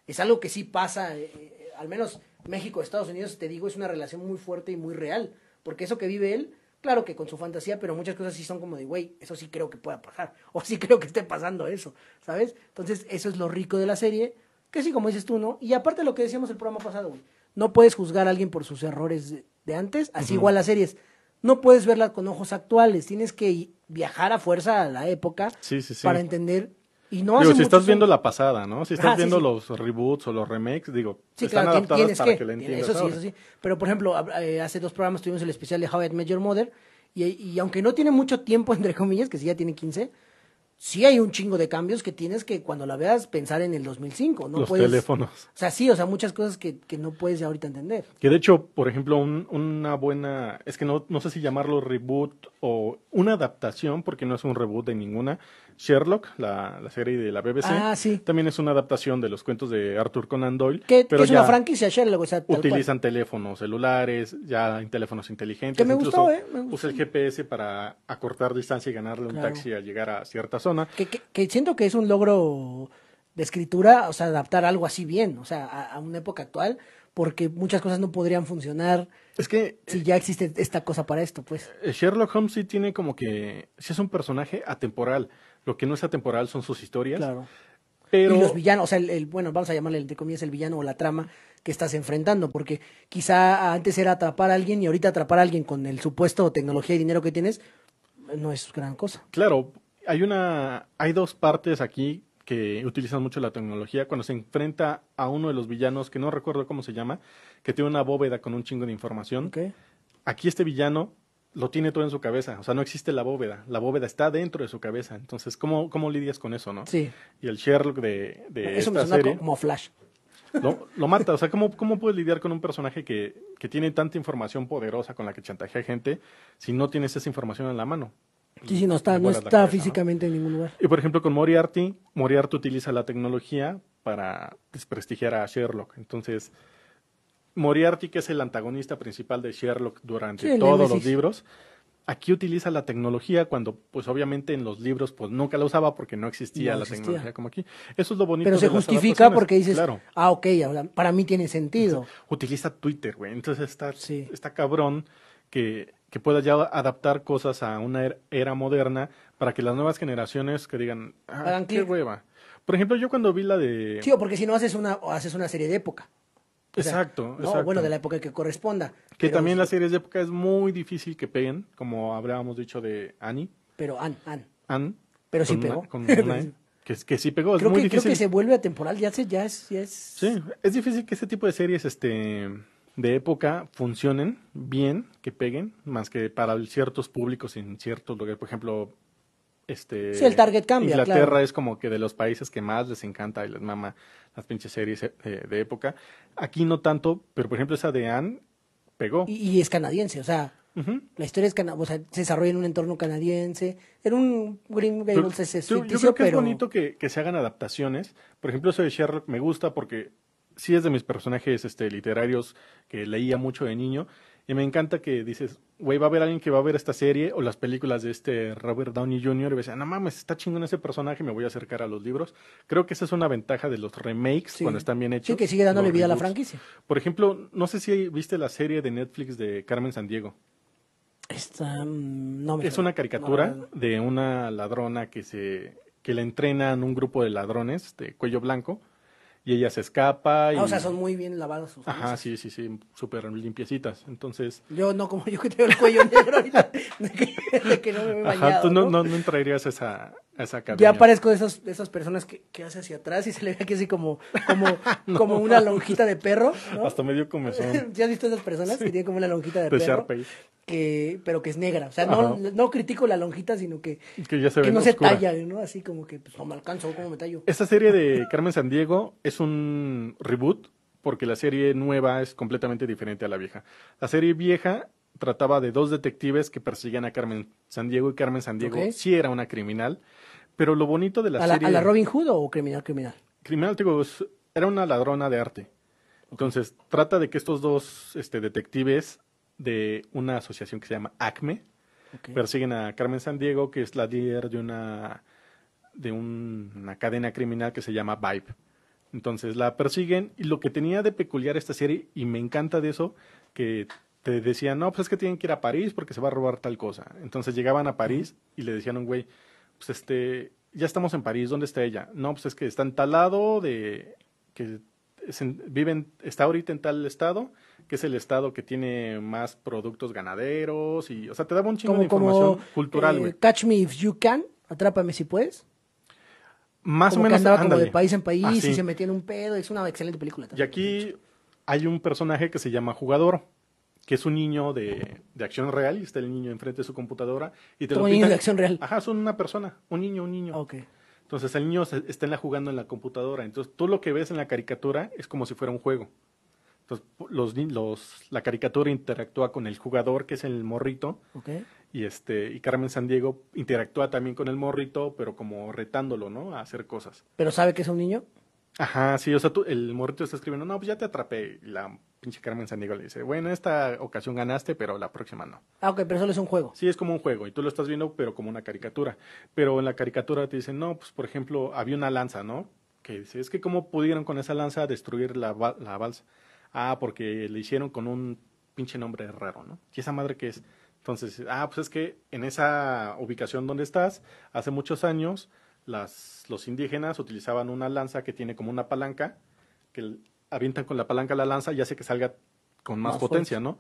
[SPEAKER 2] es algo que sí pasa, eh, eh, al menos México, Estados Unidos, te digo, es una relación muy fuerte y muy real, porque eso que vive él, claro que con su fantasía, pero muchas cosas sí son como de, güey, eso sí creo que pueda pasar, [laughs] o sí creo que esté pasando eso, ¿sabes? Entonces, eso es lo rico de la serie, que sí, como dices tú, ¿no? Y aparte de lo que decíamos el programa pasado, güey, no puedes juzgar a alguien por sus errores de, de antes, así igual las series. No puedes verlas con ojos actuales, tienes que viajar a fuerza a la época
[SPEAKER 3] Sí, sí, sí.
[SPEAKER 2] para entender. Y no
[SPEAKER 3] Digo, si estás
[SPEAKER 2] son-
[SPEAKER 3] viendo la pasada, ¿no? Si estás
[SPEAKER 2] Ah,
[SPEAKER 3] viendo los reboots o los remakes, digo,
[SPEAKER 2] Sí,
[SPEAKER 3] están
[SPEAKER 2] claro, tien-
[SPEAKER 3] adaptadas
[SPEAKER 2] tienes
[SPEAKER 3] para
[SPEAKER 2] que.
[SPEAKER 3] que, la entiendas
[SPEAKER 2] eso sí, eso sí. Pero, por ejemplo, eh, hace dos programas tuvimos el especial de How I Met Your Mother. Y, y aunque no tiene mucho tiempo, [laughs] entre comillas, que sí ya tiene 15, sí hay un chingo de cambios que tienes que, cuando la veas, pensar en el 2005. No
[SPEAKER 3] los
[SPEAKER 2] puedes,
[SPEAKER 3] teléfonos.
[SPEAKER 2] O sea, sí, o sea, muchas cosas que, que no puedes ya ahorita entender.
[SPEAKER 3] Que de hecho, por ejemplo, un- una buena, es que no, no sé si llamarlo reboot o una adaptación, porque no es un reboot de ninguna. Sherlock, la, la serie de la BBC,
[SPEAKER 2] Ah, sí.
[SPEAKER 3] también es una adaptación de los cuentos de Arthur Conan Doyle,
[SPEAKER 2] Que, es
[SPEAKER 3] ya
[SPEAKER 2] una franquicia Sherlock, o sea,
[SPEAKER 3] utilizan teléfonos celulares, ya en teléfonos inteligentes.
[SPEAKER 2] Que me
[SPEAKER 3] incluso
[SPEAKER 2] gustó, ¿eh? Me gustó.
[SPEAKER 3] Usa el GPS para acortar distancia y ganarle un taxi al llegar a cierta zona.
[SPEAKER 2] Que, que, que siento que es un logro de escritura, o sea, adaptar algo así bien, o sea, a, a una época actual, porque muchas cosas no podrían funcionar
[SPEAKER 3] Es que
[SPEAKER 2] si ya existe esta cosa para esto, pues.
[SPEAKER 3] eh, Sherlock Holmes sí tiene como que, sí es un personaje atemporal. Lo que no es atemporal son sus historias.
[SPEAKER 2] Claro.
[SPEAKER 3] Pero
[SPEAKER 2] Y los villanos, o sea, el, el- bueno, vamos a llamarle entre comillas el villano o la trama que estás enfrentando, porque quizá antes era atrapar a alguien y ahorita atrapar a alguien con el supuesto tecnología y dinero que tienes no es gran cosa.
[SPEAKER 3] Claro, hay una, hay dos partes aquí que utilizan mucho la tecnología cuando se enfrenta a uno de los villanos que no recuerdo cómo se llama, que tiene una bóveda con un chingo de información. Aquí este villano lo tiene todo en su cabeza, o sea, no existe la bóveda, la bóveda está dentro de su cabeza. Entonces, ¿cómo, cómo lidias con eso, no?
[SPEAKER 2] Sí,
[SPEAKER 3] Y el Sherlock de, de
[SPEAKER 2] eso me suena
[SPEAKER 3] serie
[SPEAKER 2] como Flash.
[SPEAKER 3] lo, lo mata. O sea, ¿cómo, ¿cómo puedes lidiar con un personaje que, que tiene tanta información poderosa con la que chantajea gente si no tienes esa información en la mano?
[SPEAKER 2] Sí, sí, no está, no está
[SPEAKER 3] cabeza, ¿no?
[SPEAKER 2] físicamente en ningún lugar.
[SPEAKER 3] Y por ejemplo, con Moriarty, Moriarty utiliza la tecnología para desprestigiar a Sherlock. Entonces, Moriarty, que es el antagonista principal de Sherlock durante
[SPEAKER 2] Sí,
[SPEAKER 3] todos los libros, aquí utiliza la tecnología cuando, pues obviamente en los libros, pues nunca la usaba porque no existía
[SPEAKER 2] No
[SPEAKER 3] la tecnología como aquí. Eso es lo bonito.
[SPEAKER 2] Pero se
[SPEAKER 3] de
[SPEAKER 2] justifica porque dices,
[SPEAKER 3] Claro.
[SPEAKER 2] ah, ok, para mí tiene sentido.
[SPEAKER 3] Utiliza Twitter, güey. Entonces está,
[SPEAKER 2] Sí.
[SPEAKER 3] está cabrón que, que pueda ya adaptar cosas a una er- era moderna para que las nuevas generaciones que digan, ah,
[SPEAKER 2] Hagan
[SPEAKER 3] qué hueva. Por ejemplo, yo cuando vi la de...
[SPEAKER 2] Sí, o porque si no haces una, haces una serie de época. O sea,
[SPEAKER 3] exacto,
[SPEAKER 2] ¿no?
[SPEAKER 3] exacto.
[SPEAKER 2] Bueno, de la época que corresponda.
[SPEAKER 3] Que
[SPEAKER 2] Pero-
[SPEAKER 3] también las series de época es muy difícil que peguen, como habríamos dicho de Annie.
[SPEAKER 2] Pero, An, An.
[SPEAKER 3] Anne.
[SPEAKER 2] Pero sí
[SPEAKER 3] una-
[SPEAKER 2] pegó.
[SPEAKER 3] con [laughs] una E, que, que sí pegó, es
[SPEAKER 2] Creo
[SPEAKER 3] muy
[SPEAKER 2] que, creo que se vuelve atemporal, ya, se, ya es... Ya es...
[SPEAKER 3] Sí, es difícil que este tipo de series este, de época funcionen bien, que peguen, más que para ciertos públicos en ciertos lugares. Por ejemplo, este,
[SPEAKER 2] Sí, el target cambia,
[SPEAKER 3] Inglaterra
[SPEAKER 2] claro.
[SPEAKER 3] es como que de los países que más les encanta y les mama las pinches series eh, de época. Aquí no tanto, pero por ejemplo esa de Anne pegó.
[SPEAKER 2] Y, y es canadiense, o sea, la historia es o sea, se desarrolla en un entorno canadiense. Era un Green Gables ese
[SPEAKER 3] yo, creo que
[SPEAKER 2] pero...
[SPEAKER 3] es bonito que, que se hagan adaptaciones. Por ejemplo, eso de Sherlock me gusta porque sí es de mis personajes este, literarios que leía mucho de niño. Y me encanta que dices, güey, va a haber alguien que va a ver esta serie o las películas de este Robert Downey Jr. y va a decir, no mames, está chingón ese personaje, me voy a acercar a los libros. Creo que esa es una ventaja de los remakes
[SPEAKER 2] Sí.
[SPEAKER 3] cuando están bien hechos.
[SPEAKER 2] Sí, que sigue dándole vida a la franquicia.
[SPEAKER 3] Por ejemplo, no sé si viste la serie de Netflix de Carmen Sandiego.
[SPEAKER 2] Esta, mm, no me
[SPEAKER 3] Es una caricatura
[SPEAKER 2] No, no, no.
[SPEAKER 3] de una ladrona que se que la entrenan un grupo de ladrones de cuello blanco y ella se escapa y
[SPEAKER 2] Ah, o sea, son muy bien lavadas sus
[SPEAKER 3] ajá
[SPEAKER 2] camisas.
[SPEAKER 3] sí sí sí súper limpiecitas entonces
[SPEAKER 2] Yo no, como yo que tengo el cuello [laughs] negro ahorita, de que, de que no me he bañado.
[SPEAKER 3] ajá tú no,
[SPEAKER 2] ¿no?
[SPEAKER 3] no, no entrarías esa
[SPEAKER 2] Ya parezco de esos, de esas personas que, que hace hacia atrás y se le ve aquí así como, como, [laughs] como una lonjita de perro, ¿no?
[SPEAKER 3] hasta medio comezón [laughs]
[SPEAKER 2] ¿Ya has visto esas personas que tienen como una lonjita de,
[SPEAKER 3] de
[SPEAKER 2] perro?
[SPEAKER 3] Sharpay
[SPEAKER 2] Que, pero que es negra. O sea, no, no critico la lonjita, sino que,
[SPEAKER 3] que ya se
[SPEAKER 2] que
[SPEAKER 3] ve
[SPEAKER 2] no se talla, ¿no? Así como que, pues, no me alcanzo, ¿cómo me tallo?
[SPEAKER 3] esta serie de Carmen Sandiego es un reboot porque la serie nueva es completamente diferente a la vieja la serie vieja trataba de dos detectives que persiguen a Carmen Sandiego y Carmen Sandiego
[SPEAKER 2] Ok.
[SPEAKER 3] sí era una criminal pero lo bonito de la
[SPEAKER 2] ¿A la,
[SPEAKER 3] serie
[SPEAKER 2] ¿A la Robin Hood o criminal criminal?
[SPEAKER 3] criminal, digo, era una ladrona de arte. Entonces, trata de que estos dos este, detectives de una asociación que se llama ACME persiguen a Carmen Sandiego, que es la líder de una de un- una cadena criminal que se llama Vibe. Entonces la persiguen y lo que tenía de peculiar esta serie, y me encanta de eso, que te decían, no, pues es que tienen que ir a París porque se va a robar tal cosa. Entonces llegaban a París y le decían a un güey, pues este, ya estamos en París, ¿dónde está ella? No, pues es que está en tal lado de, que es en- viven, está ahorita en tal estado, que es el estado que tiene más productos ganaderos y, o sea, te daba un chingo de información
[SPEAKER 2] como
[SPEAKER 3] cultural,
[SPEAKER 2] eh,
[SPEAKER 3] güey.
[SPEAKER 2] Catch Me If You Can, Atrápame si puedes.
[SPEAKER 3] Más
[SPEAKER 2] como
[SPEAKER 3] o menos,
[SPEAKER 2] que andaba como de país en país
[SPEAKER 3] Así.
[SPEAKER 2] y se metía en un pedo. Es una excelente película.
[SPEAKER 3] Y
[SPEAKER 2] también.
[SPEAKER 3] aquí hay un personaje que se llama Jugador, que es un niño de, de acción real, y está el niño enfrente de su computadora. Y te lo pintan-
[SPEAKER 2] de acción real.
[SPEAKER 3] Ajá, son una persona, un niño, un niño.
[SPEAKER 2] Ok.
[SPEAKER 3] Entonces el niño se- está en la, jugando en la computadora. Entonces tú lo que ves en la caricatura es como si fuera un juego. Entonces los, los, la caricatura interactúa con el jugador, que es el morrito,
[SPEAKER 2] Ok.
[SPEAKER 3] y este y Carmen Sandiego interactúa también con el morrito, pero como retándolo, ¿no? A hacer cosas.
[SPEAKER 2] Pero sabe que es un niño.
[SPEAKER 3] Ajá, sí, o sea, tú- el morrito está escribiendo, no, pues ya te atrapé. Y la pinche Carmen Sandiego le dice, bueno, esta ocasión ganaste, pero la próxima no.
[SPEAKER 2] Ah, ok, pero solo es un juego.
[SPEAKER 3] Sí, es como un juego y tú lo estás viendo, pero como una caricatura. Pero en la caricatura te dicen, no, pues por ejemplo, había una lanza, ¿no? que dice, es que cómo pudieron con esa lanza destruir la, la balsa. Ah, porque le hicieron con un pinche nombre raro, ¿no? ¿Y esa madre qué es? Entonces, ah, pues es que en esa ubicación donde estás, hace muchos años, las, los indígenas utilizaban una lanza que tiene como una palanca, que avientan con la palanca la lanza y hace que salga con más,
[SPEAKER 2] Más
[SPEAKER 3] potencia, ¿no?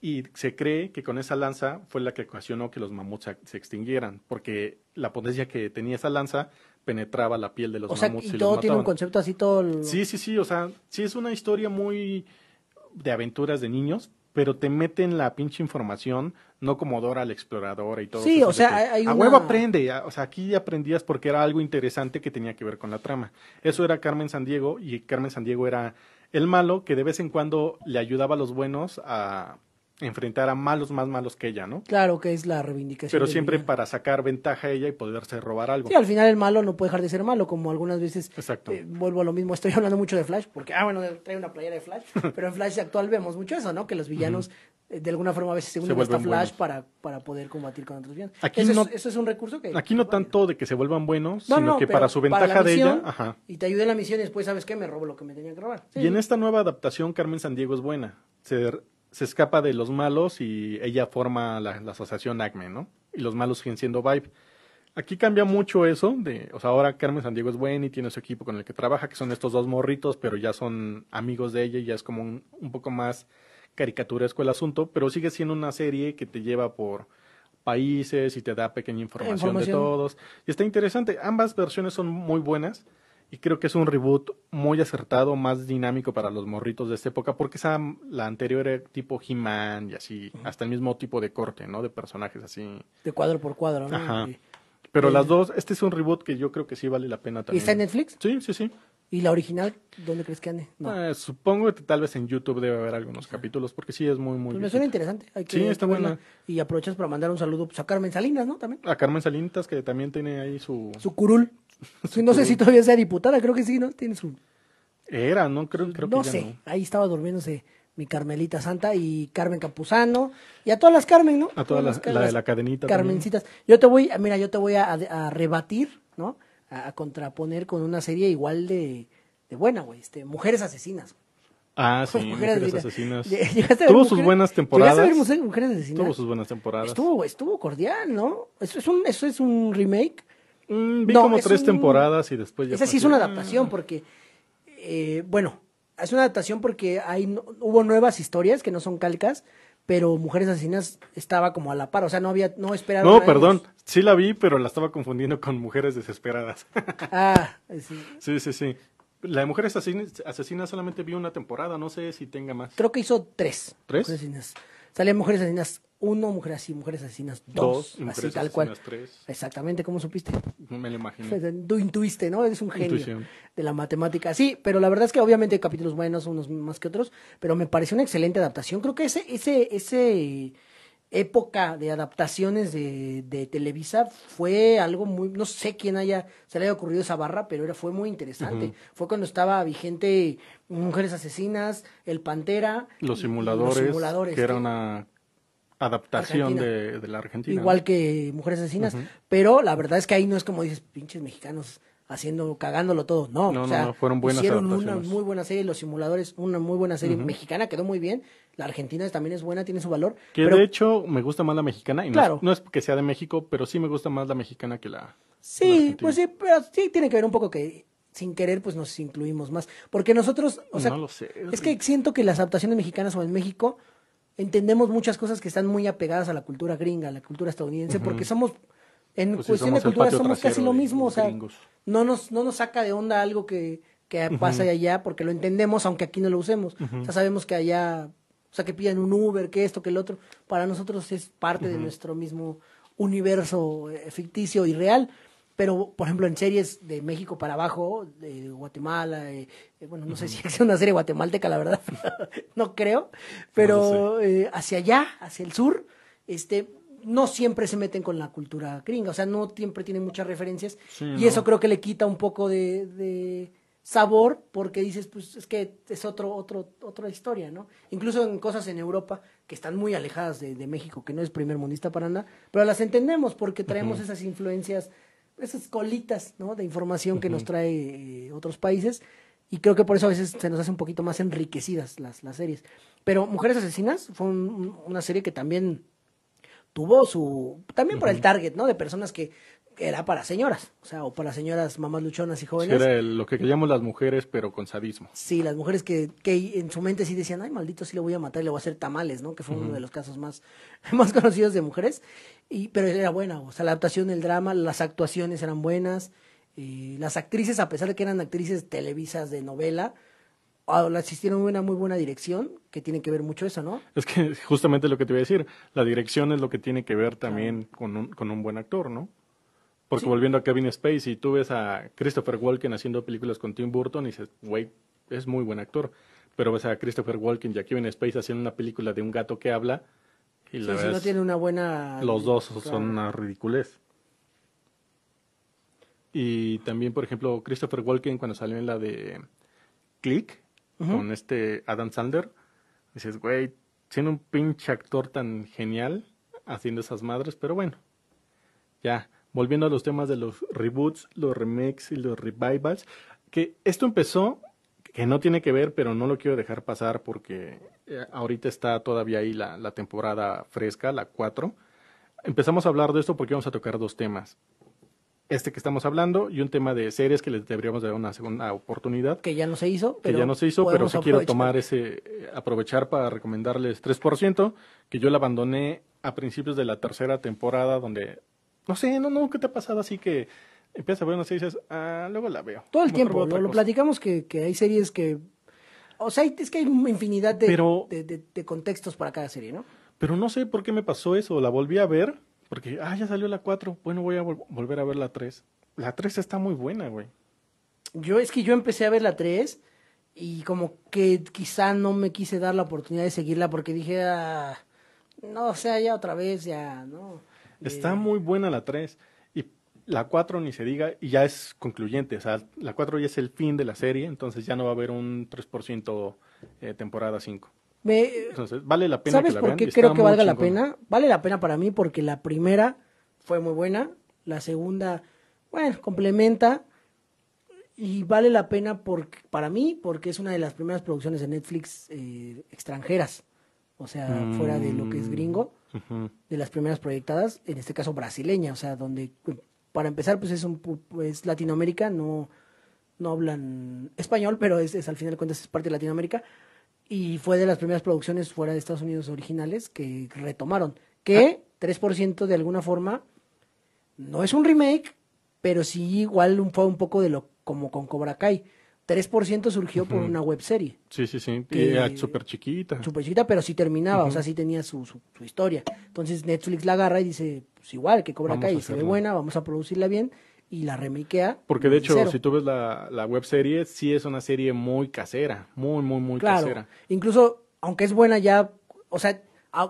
[SPEAKER 3] Y se cree que con esa lanza fue la que ocasionó que los mamuts se- extinguieran, porque la potencia que tenía esa lanza penetraba la piel de los
[SPEAKER 2] O sea,
[SPEAKER 3] mamuts
[SPEAKER 2] y
[SPEAKER 3] los
[SPEAKER 2] todo tiene un concepto así, todo. el-
[SPEAKER 3] Sí, sí, sí, o sea, sí es una historia muy de aventuras de niños, pero te meten la pinche información, no como Dora la exploradora y todo.
[SPEAKER 2] Sí,
[SPEAKER 3] eso
[SPEAKER 2] o sea,
[SPEAKER 3] que,
[SPEAKER 2] hay- hay
[SPEAKER 3] a
[SPEAKER 2] una-
[SPEAKER 3] huevo aprende, a- o sea, aquí aprendías porque era algo interesante que tenía que ver con la trama. Eso era Carmen Sandiego y Carmen Sandiego era el malo que de vez en cuando le ayudaba a los buenos a enfrentar a malos más malos que ella, ¿no?
[SPEAKER 2] Claro que es la reivindicación.
[SPEAKER 3] Pero siempre
[SPEAKER 2] villano.
[SPEAKER 3] para sacar ventaja a ella y poderse robar algo.
[SPEAKER 2] Sí, al final el malo no puede dejar de ser malo, como algunas veces
[SPEAKER 3] Exacto.
[SPEAKER 2] eh, vuelvo a lo mismo. Estoy hablando mucho de Flash, porque, ah, bueno, trae una playera de Flash, [laughs] pero en Flash actual vemos mucho eso, ¿no? Que los villanos eh, de alguna forma a veces se unen hasta Flash
[SPEAKER 3] buenos.
[SPEAKER 2] para, para poder combatir con otros villanos.
[SPEAKER 3] Aquí
[SPEAKER 2] eso,
[SPEAKER 3] no-
[SPEAKER 2] es, eso es un recurso que.
[SPEAKER 3] Aquí no tanto de que se vuelvan buenos,
[SPEAKER 2] No,
[SPEAKER 3] sino
[SPEAKER 2] no,
[SPEAKER 3] que para su
[SPEAKER 2] para
[SPEAKER 3] ventaja de ella, ajá.
[SPEAKER 2] Y te ayuda en la misión y después, ¿sabes qué? Me robo lo que me tenían que robar. Sí,
[SPEAKER 3] Y en
[SPEAKER 2] sí.
[SPEAKER 3] esta nueva adaptación, Carmen Sandiego es buena. Se, se escapa de los malos y ella forma la, la asociación ACME, ¿no? Y los malos siguen siendo Vibe. Aquí cambia mucho eso, de, o sea, ahora Carmen Sandiego es buena y tiene su equipo con el que trabaja, que son estos dos morritos, pero ya son amigos de ella y ya es como un, un poco más caricaturesco el asunto, pero sigue siendo una serie que te lleva por países y te da pequeña información,
[SPEAKER 2] Información.
[SPEAKER 3] de todos. Y está interesante, ambas versiones son muy buenas y creo que es un reboot muy acertado, más dinámico para los morritos de esta época, porque esa, la anterior era tipo He-Man y así, hasta el mismo tipo de corte, ¿no? De personajes así.
[SPEAKER 2] De cuadro por cuadro, ¿no?
[SPEAKER 3] Ajá.
[SPEAKER 2] Y,
[SPEAKER 3] Pero las dos, este es un reboot que yo creo que sí vale la pena
[SPEAKER 2] ¿Y
[SPEAKER 3] también.
[SPEAKER 2] está en Netflix?
[SPEAKER 3] Sí, sí, sí.
[SPEAKER 2] ¿Y la original? ¿Dónde crees que ande? No.
[SPEAKER 3] Eh, supongo que tal vez en YouTube debe haber algunos capítulos, porque sí es muy, muy
[SPEAKER 2] Pues me suena interesante. Hay que,
[SPEAKER 3] Sí, está buena.
[SPEAKER 2] Y aprovechas para mandar un saludo pues, a Carmen Salinas, ¿no? También.
[SPEAKER 3] A Carmen Salinas, que también tiene ahí su...
[SPEAKER 2] Su curul. [laughs] Sí, no sé si todavía sea diputada, creo que sí, ¿no? Tiene su...
[SPEAKER 3] Era, ¿no? Creo, creo
[SPEAKER 2] no
[SPEAKER 3] que ya
[SPEAKER 2] sé,
[SPEAKER 3] no.
[SPEAKER 2] ahí estaba durmiéndose mi Carmelita Santa y Carmen Campuzano y a todas las Carmen, ¿no?
[SPEAKER 3] A todas las- la de la cadenita
[SPEAKER 2] Carmencitas. Yo te voy, mira, yo te voy a, a rebatir, ¿no? A, a contraponer con una serie igual de, de buena, güey. Este, Mujeres Asesinas.
[SPEAKER 3] Ah, [laughs] sí, Mujeres,
[SPEAKER 2] Mujeres
[SPEAKER 3] Asesinas.
[SPEAKER 2] Lle- [laughs] ¿Llegaste a ver
[SPEAKER 3] Tuvo sus buenas
[SPEAKER 2] ¿Llegaste
[SPEAKER 3] temporadas.
[SPEAKER 2] a ver Mujeres Asesinas?
[SPEAKER 3] Tuvo sus buenas temporadas.
[SPEAKER 2] Estuvo, estuvo cordial, ¿no? Eso es un, eso es un remake.
[SPEAKER 3] Mm, vi
[SPEAKER 2] No,
[SPEAKER 3] como
[SPEAKER 2] es
[SPEAKER 3] tres
[SPEAKER 2] un-
[SPEAKER 3] temporadas y después ya
[SPEAKER 2] Esa sí es una adaptación porque, eh, bueno, es una adaptación porque hay, no- hubo nuevas historias que no son calcas, pero Mujeres Asesinas estaba como a la par, o sea, no había, no esperaron.
[SPEAKER 3] No,
[SPEAKER 2] años.
[SPEAKER 3] perdón, sí la vi, pero la estaba confundiendo con Mujeres Desesperadas. [laughs]
[SPEAKER 2] Ah, sí.
[SPEAKER 3] sí, sí, sí. La de Mujeres Asesinas, Asesinas solamente vi una temporada, no sé si tenga más.
[SPEAKER 2] creo que hizo tres.
[SPEAKER 3] ¿Tres?
[SPEAKER 2] Asesinas. Salían Mujeres Asesinas uno, Mujeres así, Mujeres Asesinas dos,
[SPEAKER 3] Dos, y
[SPEAKER 2] así
[SPEAKER 3] Mujeres
[SPEAKER 2] tal cual.
[SPEAKER 3] Asesinas tres.
[SPEAKER 2] Exactamente, ¿cómo supiste?
[SPEAKER 3] No me lo imagino.
[SPEAKER 2] Tú intuiste, ¿no? Eres un genio
[SPEAKER 3] Intuición.
[SPEAKER 2] de la matemática. Sí, pero la verdad es que obviamente hay capítulos buenos, unos más que otros, pero me pareció una excelente adaptación. Creo que ese, ese, ese época de adaptaciones de, de Televisa fue algo muy, no sé quién haya, se le haya ocurrido esa barra, pero era, fue muy interesante. Fue cuando estaba vigente Mujeres Asesinas, El Pantera.
[SPEAKER 3] Los simuladores,
[SPEAKER 2] los simuladores,
[SPEAKER 3] que era una adaptación de, de la Argentina.
[SPEAKER 2] igual que Mujeres Asesinas, pero la verdad es que ahí no es como dices, pinches mexicanos haciendo, cagándolo todo, no,
[SPEAKER 3] No,
[SPEAKER 2] o
[SPEAKER 3] no,
[SPEAKER 2] sea,
[SPEAKER 3] no, fueron buenas
[SPEAKER 2] hicieron una muy buena serie, Los Simuladores, una muy buena serie mexicana, quedó muy bien, la argentina también es buena, tiene su valor,
[SPEAKER 3] Que
[SPEAKER 2] pero
[SPEAKER 3] de hecho me gusta más la mexicana. Y no,
[SPEAKER 2] Claro.
[SPEAKER 3] es, no es que sea de México, pero sí me gusta más la mexicana que la.
[SPEAKER 2] sí, pues sí, pero sí tiene que ver un poco que sin querer pues nos incluimos más, porque nosotros, o sea,
[SPEAKER 3] no lo sé.
[SPEAKER 2] es que siento que las adaptaciones mexicanas o en México entendemos muchas cosas que están muy apegadas a la cultura gringa, a la cultura estadounidense, porque somos, en
[SPEAKER 3] Pues
[SPEAKER 2] cuestión de cultura, somos casi lo mismo, o sea,
[SPEAKER 3] gringos.
[SPEAKER 2] no nos, no nos saca de onda algo que, que pasa allá, porque lo entendemos, aunque aquí no lo usemos. O sea, sabemos que allá, o sea, que piden un Uber, que esto, que el otro, para nosotros es parte de nuestro mismo universo eh, ficticio y real. Pero, por ejemplo, en series de México para abajo, de Guatemala, eh, eh, bueno, no sé si [laughs] es una serie guatemalteca, la verdad, [laughs] no creo, pero eh, hacia allá, hacia el sur, este, no siempre se meten con la cultura gringa, o sea, no siempre tienen muchas referencias,
[SPEAKER 3] Sí,
[SPEAKER 2] y
[SPEAKER 3] ¿no?
[SPEAKER 2] eso creo que le quita un poco de, de sabor, porque dices, pues es que es otro, otro, otra historia, ¿no? Incluso en cosas en Europa que están muy alejadas de, de México, que no es primer mundista para nada, pero las entendemos porque traemos esas influencias esas colitas, ¿no? De información que nos trae eh, otros países. Y creo que por eso a veces se nos hace un poquito más enriquecidas las, las series. Pero Mujeres Asesinas fue un- una serie que también tuvo su... También por el target, ¿no? De personas que era para señoras. O sea, o para señoras mamás luchonas y
[SPEAKER 3] Sí,
[SPEAKER 2] jóvenes.
[SPEAKER 3] era el- lo que llamamos las mujeres, pero con sadismo.
[SPEAKER 2] Sí, las mujeres que, que en su mente sí decían, ay, maldito, sí le voy a matar y le voy a hacer tamales, ¿no? Que fue uno de los casos más, [laughs] más conocidos de mujeres. Y, pero era buena, o sea, la adaptación del drama, las actuaciones eran buenas. y las actrices, a pesar de que eran actrices televisas de novela, las hicieron una muy buena dirección, que tiene que ver mucho eso, ¿no?
[SPEAKER 3] Es que justamente lo que te iba a decir, la dirección es lo que tiene que ver también con, un, con un buen actor, ¿no? Porque
[SPEAKER 2] Sí.
[SPEAKER 3] volviendo a Kevin Spacey, tú ves a Christopher Walken haciendo películas con Tim Burton y dices, güey, es muy buen actor. Pero ves a Christopher Walken y a Kevin Spacey haciendo una película de un gato que habla y
[SPEAKER 2] Sí,
[SPEAKER 3] la
[SPEAKER 2] si no
[SPEAKER 3] ves,
[SPEAKER 2] tiene una buena...
[SPEAKER 3] los dos
[SPEAKER 2] Claro.
[SPEAKER 3] son una ridiculez. Y también, por ejemplo, Christopher Walken cuando salió en la de Click Con este Adam Sandler, dices, güey, siendo un pinche actor tan genial haciendo esas madres, pero bueno, ya, volviendo a los temas de los reboots, los remakes y los revivals, que esto empezó, que no tiene que ver, pero no lo quiero dejar pasar porque eh, ahorita está todavía ahí la, la temporada fresca, la 4. Empezamos a hablar de esto porque vamos a tocar dos temas. Este que estamos hablando y un tema de series que les deberíamos dar una segunda oportunidad
[SPEAKER 2] Que ya no se hizo,
[SPEAKER 3] que
[SPEAKER 2] pero
[SPEAKER 3] ya no se hizo, pero sí quiero tomar ese, eh, aprovechar para recomendarles 3%, que yo la abandoné a principios de la tercera temporada, donde, no sé, no, no, ¿qué te ha pasado así que empiezas a ver una serie y dices, ah, luego la veo?
[SPEAKER 2] Todo el tiempo, lo, lo
[SPEAKER 3] cosa".
[SPEAKER 2] platicamos que, que hay series que... O sea, es que hay infinidad de,
[SPEAKER 3] Pero-
[SPEAKER 2] de, de- de contextos para cada serie, ¿no?
[SPEAKER 3] Pero no sé por qué me pasó eso, la volví a ver, porque, ah, ya salió la 4, bueno, voy a vol- volver a ver la 3. La 3 está muy buena, güey.
[SPEAKER 2] Yo es que yo empecé a ver la 3 y como que quizá no me quise dar la oportunidad de seguirla porque dije, ah, no, o sea, ya otra vez, ya, ¿no?
[SPEAKER 3] Está
[SPEAKER 2] Eh,
[SPEAKER 3] muy buena la 3. Y la 4 ni se diga, y ya es concluyente. O sea, la 4 ya es el fin de la serie, entonces ya no va a haber un 3% eh, temporada 5. Entonces, vale la pena
[SPEAKER 2] ¿Sabes
[SPEAKER 3] que la
[SPEAKER 2] por
[SPEAKER 3] vean.
[SPEAKER 2] qué
[SPEAKER 3] está
[SPEAKER 2] creo que valga la pena? Vale la pena para mí porque la primera fue muy buena, la segunda, bueno, complementa y vale la pena porque, para mí porque es una de las primeras producciones de Netflix eh, extranjeras, o sea, fuera de lo que es
[SPEAKER 3] Mm.
[SPEAKER 2] gringo,
[SPEAKER 3] Ujú.
[SPEAKER 2] de las primeras proyectadas, en este caso brasileña, o sea, donde para empezar pues es un es Latinoamérica, no no hablan español, pero es, es al final de cuentas es parte de Latinoamérica y fue de las primeras producciones fuera de Estados Unidos originales que retomaron, que 3% de alguna forma no es un remake, pero sí igual un, fue un poco de lo como con Cobra Kai. 3% surgió por una web serie
[SPEAKER 3] Sí, sí, sí.
[SPEAKER 2] Que-
[SPEAKER 3] era súper chiquita.
[SPEAKER 2] súper chiquita, pero sí terminaba, o sea, sí tenía su, su, su historia. Entonces Netflix la agarra y dice, pues igual que Cobra
[SPEAKER 3] Vamos
[SPEAKER 2] Kai se ve buena, vamos a producirla bien y la remakea.
[SPEAKER 3] Porque de hecho,
[SPEAKER 2] cero.
[SPEAKER 3] si tú ves la, la web serie, sí es una serie muy casera. Muy, muy, muy
[SPEAKER 2] claro,
[SPEAKER 3] casera.
[SPEAKER 2] incluso aunque es buena ya, o sea,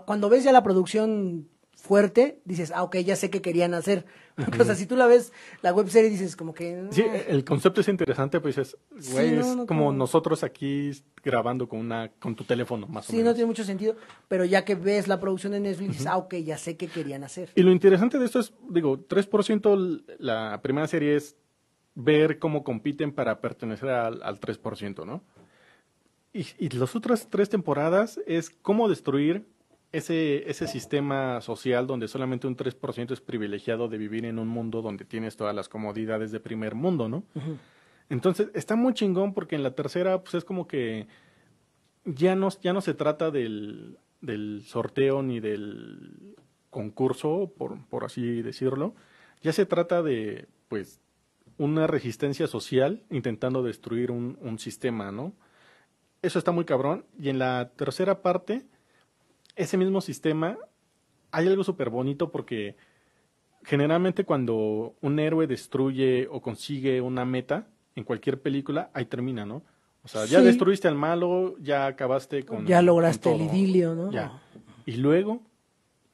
[SPEAKER 2] cuando ves ya la producción fuerte, dices, ah, ok, ya sé qué querían hacer. [laughs] O sea, si tú la ves, la web serie, dices como que...
[SPEAKER 3] Sí,
[SPEAKER 2] "Ah".
[SPEAKER 3] el concepto es interesante, pues es,
[SPEAKER 2] Sí,
[SPEAKER 3] güey,
[SPEAKER 2] no,
[SPEAKER 3] es
[SPEAKER 2] no,
[SPEAKER 3] como nosotros aquí grabando con una con tu teléfono, más o
[SPEAKER 2] Sí, no
[SPEAKER 3] menos.
[SPEAKER 2] tiene mucho sentido, pero ya que ves la producción de Netflix, dices, ah, ok, ya sé qué querían hacer.
[SPEAKER 3] Y lo interesante de esto es, digo, 3% l- la primera serie es ver cómo compiten para pertenecer al, al 3%, ¿no? Y, y las otras tres temporadas es cómo destruir ese, ese sistema social donde solamente un 3% es privilegiado de vivir en un mundo donde tienes todas las comodidades de primer mundo, ¿no? Entonces, está muy chingón porque en la tercera, pues es como que ya no, ya no se trata del, del sorteo ni del concurso, por, por así decirlo. Ya se trata de, pues, una resistencia social intentando destruir un, un sistema, ¿no? Eso está muy cabrón. Y en la tercera parte, ese mismo sistema, hay algo súper bonito porque generalmente cuando un héroe destruye o consigue una meta en cualquier película, ahí termina, ¿no? O sea, ya
[SPEAKER 2] Sí.
[SPEAKER 3] destruiste al malo, ya acabaste con...
[SPEAKER 2] ya lograste
[SPEAKER 3] con
[SPEAKER 2] el idilio, ¿no?
[SPEAKER 3] Ya. Y luego,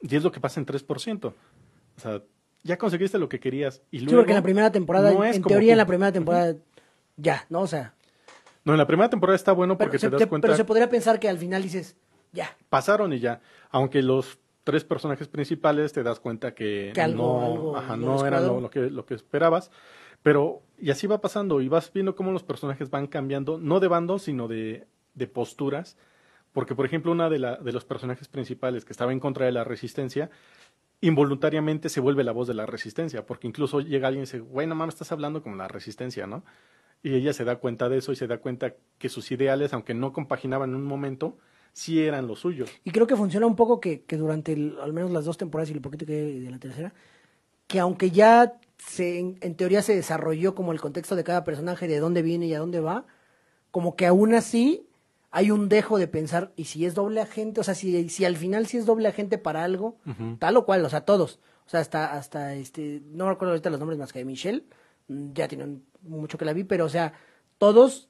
[SPEAKER 3] y es lo que pasa en 3%. O sea, ya conseguiste lo que querías. Y luego,
[SPEAKER 2] Sí, porque en la primera temporada,
[SPEAKER 3] no es
[SPEAKER 2] en teoría en la primera temporada, ya, ¿no? O sea,
[SPEAKER 3] No, en la primera temporada está bueno
[SPEAKER 2] pero
[SPEAKER 3] porque
[SPEAKER 2] se,
[SPEAKER 3] te das cuenta,
[SPEAKER 2] pero se podría pensar que al final dices, ya,
[SPEAKER 3] pasaron y ya. Aunque los tres personajes principales, te das cuenta que,
[SPEAKER 2] Que algo-
[SPEAKER 3] no,
[SPEAKER 2] algo
[SPEAKER 3] ajá,
[SPEAKER 2] no
[SPEAKER 3] era lo, lo que, lo que esperabas. Pero, y así va pasando, y vas viendo cómo los personajes van cambiando, no de bando, sino de, de posturas. Porque, por ejemplo, una de, la, de los personajes principales que estaba en contra de la resistencia, involuntariamente se vuelve la voz de la resistencia, porque incluso llega alguien y dice, güey, no mames, estás hablando como la resistencia, ¿no? Y ella se da cuenta de eso y se da cuenta que sus ideales, aunque no compaginaban en un momento, sí eran los suyos.
[SPEAKER 2] Y creo que funciona un poco que, que durante el- al menos las dos temporadas y el poquito que hay de la tercera, que aunque ya se, en, en teoría se desarrolló como el contexto de cada personaje, de dónde viene y a dónde va, como que aún así hay un dejo de pensar, y si es doble agente, o sea, si, si al final sí es doble agente para algo, tal o cual, o sea, todos. O sea, hasta, hasta este, no recuerdo ahorita los nombres más que de Michelle, ya tienen mucho que la vi, pero o sea, todos,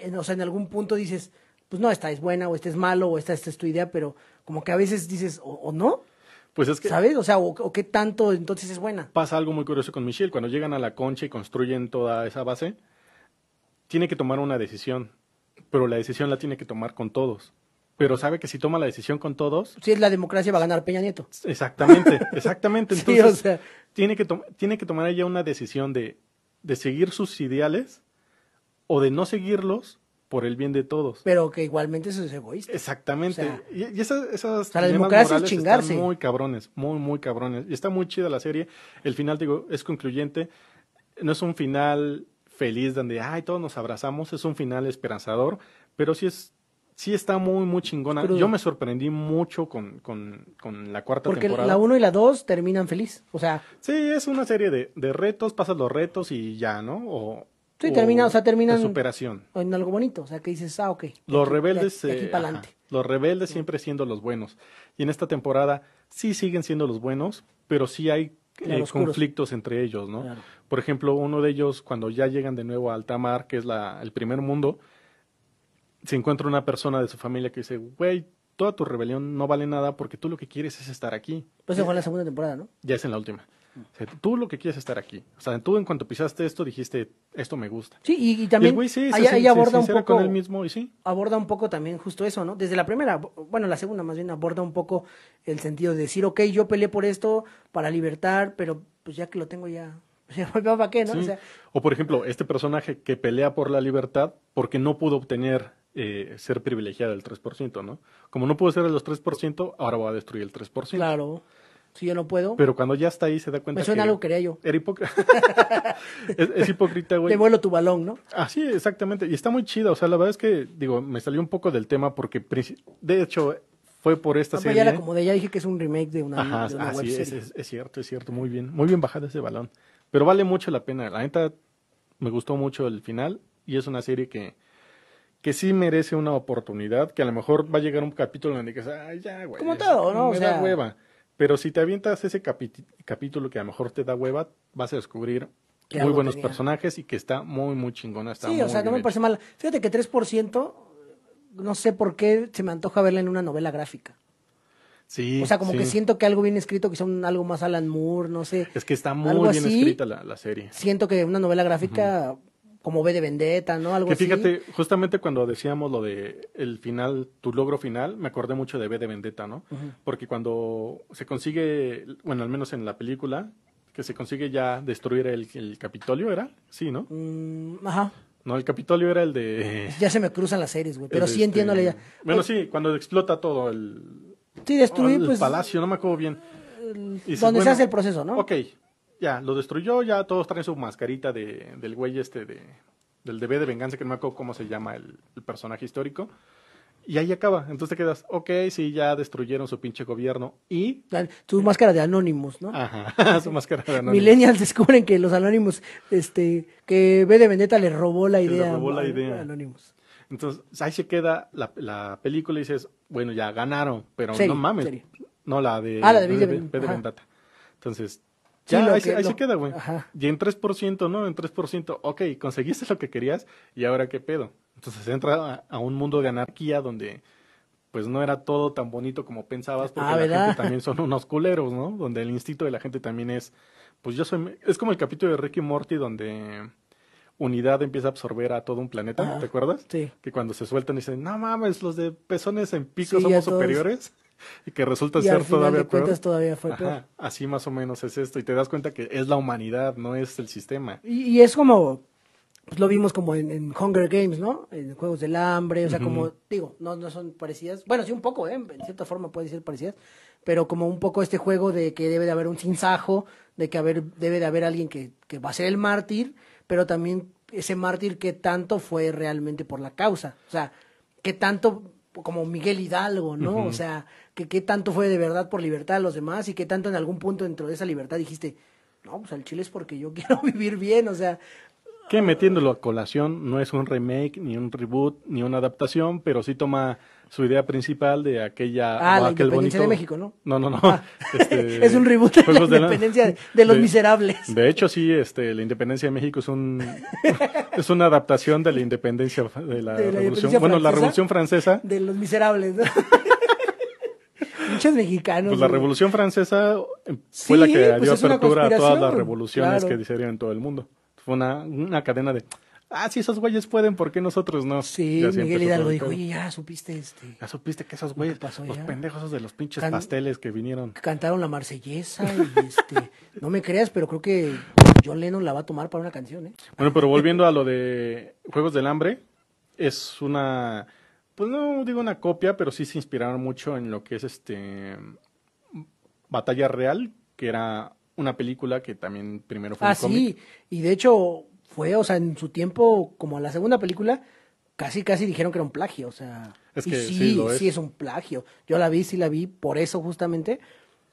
[SPEAKER 2] en, o sea, en algún punto dices, pues no, esta es buena, o esta es malo, o esta, esta es tu idea, pero como que a veces dices, o, o no,
[SPEAKER 3] Pues es que
[SPEAKER 2] ¿sabes? O sea, o, o qué tanto entonces es buena.
[SPEAKER 3] pasa algo muy curioso con Michelle. Cuando llegan a la concha y construyen toda esa base, tiene que tomar una decisión, pero la decisión la tiene que tomar con todos. Pero sabe que si toma la decisión con todos,
[SPEAKER 2] Si es la democracia, va a ganar Peña Nieto.
[SPEAKER 3] exactamente, [laughs] exactamente.
[SPEAKER 2] Sí,
[SPEAKER 3] Entonces,
[SPEAKER 2] o sea.
[SPEAKER 3] tiene, que tiene que tomar ella una decisión de, de seguir sus ideales o de no seguirlos por el bien de todos.
[SPEAKER 2] Pero que igualmente eso es egoísta.
[SPEAKER 3] Exactamente.
[SPEAKER 2] O sea,
[SPEAKER 3] y, y esas, esas
[SPEAKER 2] sea, la democracia es chingarse.
[SPEAKER 3] están muy cabrones, muy, muy cabrones. Y está muy chida la serie. El final, digo, es concluyente. No es un final feliz donde, ay, todos nos abrazamos. Es un final esperanzador, pero sí es... Sí está muy, muy chingona.
[SPEAKER 2] Crudo.
[SPEAKER 3] Yo me sorprendí mucho con, con, con la cuarta
[SPEAKER 2] Porque
[SPEAKER 3] temporada.
[SPEAKER 2] la 1 y la 2 terminan feliz. O sea,
[SPEAKER 3] Sí, es una serie de, de retos, pasas los retos y ya, ¿no? O,
[SPEAKER 2] Sí, termina- o sea, terminan-
[SPEAKER 3] De superación.
[SPEAKER 2] en algo bonito. O sea, que dices, ah, ok.
[SPEAKER 3] Los
[SPEAKER 2] aquí-
[SPEAKER 3] rebeldes,
[SPEAKER 2] de aquí
[SPEAKER 3] eh,
[SPEAKER 2] para
[SPEAKER 3] ajá,
[SPEAKER 2] adelante.
[SPEAKER 3] los rebeldes siempre siendo los buenos. Y en esta temporada sí siguen siendo los buenos, pero sí hay eh, conflictos entre ellos, ¿no?
[SPEAKER 2] Claro.
[SPEAKER 3] Por ejemplo, uno de ellos, cuando ya llegan de nuevo a alta mar, que es la, el primer mundo, se encuentra una persona de su familia que dice, güey, toda tu rebelión no vale nada porque tú lo que quieres es estar aquí.
[SPEAKER 2] Pues eso fue en la segunda temporada, ¿no?
[SPEAKER 3] Ya es en la última. O sea, tú lo que quieres es estar aquí. O sea, tú en cuanto pisaste esto dijiste, esto me gusta.
[SPEAKER 2] Sí, y, y
[SPEAKER 3] Y
[SPEAKER 2] también
[SPEAKER 3] el güey sí,
[SPEAKER 2] ahí, aborda un poco
[SPEAKER 3] con él mismo y sí.
[SPEAKER 2] aborda un poco también justo eso, ¿no? Desde la primera, bueno, la segunda más bien aborda un poco el sentido de decir, ok, yo peleé por esto para libertar, pero pues ya que lo tengo ya, [laughs] ¿para qué, no?
[SPEAKER 3] Sí.
[SPEAKER 2] O sea,
[SPEAKER 3] O por ejemplo, este personaje que pelea por la libertad porque no pudo obtener eh, ser privilegiado del 3%, ¿no? Como no pudo ser de los 3%, ahora va a destruir el 3%.
[SPEAKER 2] claro, si yo no puedo,
[SPEAKER 3] Pero cuando ya está ahí se da cuenta
[SPEAKER 2] me suena
[SPEAKER 3] que
[SPEAKER 2] algo que quería yo.
[SPEAKER 3] era hipócrita. [laughs] es, es hipócrita, güey.
[SPEAKER 2] Te vuelo tu balón, ¿no?
[SPEAKER 3] Así, exactamente. Y está muy chida. O sea, la verdad es que, digo, me salió un poco del tema porque, de hecho, fue por esta serie.
[SPEAKER 2] ya la acomodé, ya dije que es un remake de una,
[SPEAKER 3] Ajá,
[SPEAKER 2] de una
[SPEAKER 3] ah,
[SPEAKER 2] web
[SPEAKER 3] sí, es,
[SPEAKER 2] serie.
[SPEAKER 3] es- es cierto, es cierto, muy bien, muy bien bajado ese balón. Pero vale mucho la pena, la neta me gustó mucho el final y es una serie que, que sí merece una oportunidad, que a lo mejor va a llegar un capítulo donde dices, ay, ya, güey.
[SPEAKER 2] Como todo, ¿no? O sea-
[SPEAKER 3] da hueva. Pero si te avientas ese capítulo que a lo mejor te da hueva, vas a descubrir muy buenos
[SPEAKER 2] tenía.
[SPEAKER 3] personajes y que está muy, muy chingona. Está
[SPEAKER 2] Sí,
[SPEAKER 3] muy
[SPEAKER 2] o sea, no me
[SPEAKER 3] hecho.
[SPEAKER 2] parece mal. Fíjate que 3%, no sé por qué se me antoja verla en una novela gráfica.
[SPEAKER 3] Sí,
[SPEAKER 2] O sea, como
[SPEAKER 3] sí.
[SPEAKER 2] que siento que algo bien escrito, que son algo más Alan Moore, no sé.
[SPEAKER 3] Es que está muy bien
[SPEAKER 2] así.
[SPEAKER 3] escrita la, la serie.
[SPEAKER 2] Siento que una novela gráfica, como V de Vendetta, ¿no? Algo
[SPEAKER 3] Que
[SPEAKER 2] así.
[SPEAKER 3] fíjate, justamente cuando decíamos lo de el final, tu logro final, me acordé mucho de B de Vendetta, ¿no? Porque cuando se consigue, bueno, al menos en la película, que se consigue ya destruir el, el Capitolio, ¿era? Sí, ¿no?
[SPEAKER 2] Mm, ajá.
[SPEAKER 3] No, el Capitolio era el de... [laughs]
[SPEAKER 2] Ya se me cruzan las series, güey. Pero sí entiendo la
[SPEAKER 3] este-
[SPEAKER 2] idea.
[SPEAKER 3] Bueno,
[SPEAKER 2] Pues,
[SPEAKER 3] sí, cuando explota todo el,
[SPEAKER 2] Sí, destruir,
[SPEAKER 3] el
[SPEAKER 2] pues.
[SPEAKER 3] palacio, no me acuerdo bien.
[SPEAKER 2] el- donde se
[SPEAKER 3] bueno,
[SPEAKER 2] hace el proceso, ¿no?
[SPEAKER 3] Ok, ya, lo destruyó, ya todos traen su mascarita de, del güey este de, del de B de venganza, que no me acuerdo cómo se llama el, el personaje histórico. Y ahí acaba. Entonces te quedas, ok, sí, ya destruyeron su pinche gobierno. Y.
[SPEAKER 2] Tu máscara de Anonymous, ¿no?
[SPEAKER 3] Ajá, [laughs] su máscara de Anonymous.
[SPEAKER 2] Millennials descubren que los Anonymous, este, que V de Vendetta le robó la
[SPEAKER 3] le
[SPEAKER 2] idea.
[SPEAKER 3] robó la idea.
[SPEAKER 2] Anonymous.
[SPEAKER 3] Entonces ahí se queda la, la película y dices, bueno, ya ganaron, pero
[SPEAKER 2] Serie,
[SPEAKER 3] no mames.
[SPEAKER 2] serie.
[SPEAKER 3] No, la de,
[SPEAKER 2] Ah, la de
[SPEAKER 3] B
[SPEAKER 2] B de
[SPEAKER 3] B. Vendetta. Entonces,
[SPEAKER 2] Sí,
[SPEAKER 3] ya
[SPEAKER 2] lo
[SPEAKER 3] ahí,
[SPEAKER 2] que-
[SPEAKER 3] se, ahí
[SPEAKER 2] lo-
[SPEAKER 3] se queda, güey. Y en 3%, ¿no? En 3%, ok, conseguiste lo que querías y ahora qué pedo. Entonces entra a, a un mundo de anarquía donde pues no era todo tan bonito como pensabas porque
[SPEAKER 2] Ah,
[SPEAKER 3] la
[SPEAKER 2] ¿verdad?
[SPEAKER 3] gente también son unos culeros, ¿no? Donde el instinto de la gente también es, pues yo soy, es como el capítulo de Ricky Morty donde Unidad empieza a absorber a todo un planeta,
[SPEAKER 2] Ajá.
[SPEAKER 3] ¿te acuerdas?
[SPEAKER 2] Sí.
[SPEAKER 3] Que cuando se sueltan dicen, no mames, los de pezones en pico
[SPEAKER 2] Sí,
[SPEAKER 3] somos superiores. [laughs] y que resulta
[SPEAKER 2] y al
[SPEAKER 3] ser
[SPEAKER 2] final
[SPEAKER 3] todavía
[SPEAKER 2] de
[SPEAKER 3] peor.
[SPEAKER 2] cuentas todavía fue peor.
[SPEAKER 3] Ajá, así más o menos es esto. Y te das cuenta que es la humanidad, no es el sistema.
[SPEAKER 2] Y, y es como, pues lo vimos como en, en Hunger Games, ¿no? En Juegos del Hambre, o sea, como, digo, no, no son parecidas. Bueno, sí, un poco, ¿eh? En cierta forma puede ser parecidas, pero como un poco este juego de que debe de haber un sinsajo, de que haber, debe de haber alguien que, que va a ser el mártir, pero también ese mártir que tanto fue realmente por la causa. O sea, que tanto como Miguel Hidalgo, ¿no? O sea, que qué tanto fue de verdad por libertad a los demás y qué tanto en algún punto dentro de esa libertad dijiste, no, pues al chile es porque yo [laughs] quiero vivir bien, o sea,
[SPEAKER 3] Que metiéndolo a colación no es un remake, ni un reboot, ni una adaptación, pero sí toma su idea principal de aquella.
[SPEAKER 2] Ah,
[SPEAKER 3] o
[SPEAKER 2] la
[SPEAKER 3] aquel
[SPEAKER 2] independencia de México, ¿no?
[SPEAKER 3] No, no, no.
[SPEAKER 2] Ah. [laughs]
[SPEAKER 3] Este, [laughs]
[SPEAKER 2] es un reboot de la independencia de, de [laughs] los
[SPEAKER 3] de-
[SPEAKER 2] miserables.
[SPEAKER 3] De hecho, sí, este, la independencia de México es un es una adaptación de la independencia de la,
[SPEAKER 2] De la
[SPEAKER 3] revolución. Bueno, la revolución francesa.
[SPEAKER 2] De los miserables, ¿no? Muchos mexicanos.
[SPEAKER 3] Pues la revolución francesa eh, fue la que
[SPEAKER 2] pues
[SPEAKER 3] dio apertura a todas las revoluciones
[SPEAKER 2] claro.
[SPEAKER 3] que se dieron en todo el mundo. Fue una, una cadena de, ah, si esos güeyes pueden, ¿por qué nosotros no?
[SPEAKER 2] Sí, Miguel Hidalgo dijo, oye, ya supiste este.
[SPEAKER 3] Ya supiste que esos güeyes,
[SPEAKER 2] pasó
[SPEAKER 3] los
[SPEAKER 2] ya?
[SPEAKER 3] pendejos esos de los pinches
[SPEAKER 2] Can-
[SPEAKER 3] pasteles que vinieron.
[SPEAKER 2] cantaron la marsellesa y [laughs] este. no me creas, pero creo que John Lennon la va a tomar para una canción, ¿eh?
[SPEAKER 3] Bueno, pero volviendo a lo de Juegos del Hambre, es una, pues no digo una copia, pero sí se inspiraron mucho en lo que es este Batalla Real, que era una película que también primero fue
[SPEAKER 2] Ah,
[SPEAKER 3] un cómic.
[SPEAKER 2] sí, y de hecho fue, o sea, en su tiempo, como la segunda película, casi casi dijeron que era un plagio, o sea,
[SPEAKER 3] Es
[SPEAKER 2] y sí,
[SPEAKER 3] sí es.
[SPEAKER 2] sí es un plagio. Yo la vi, sí la vi, por eso justamente,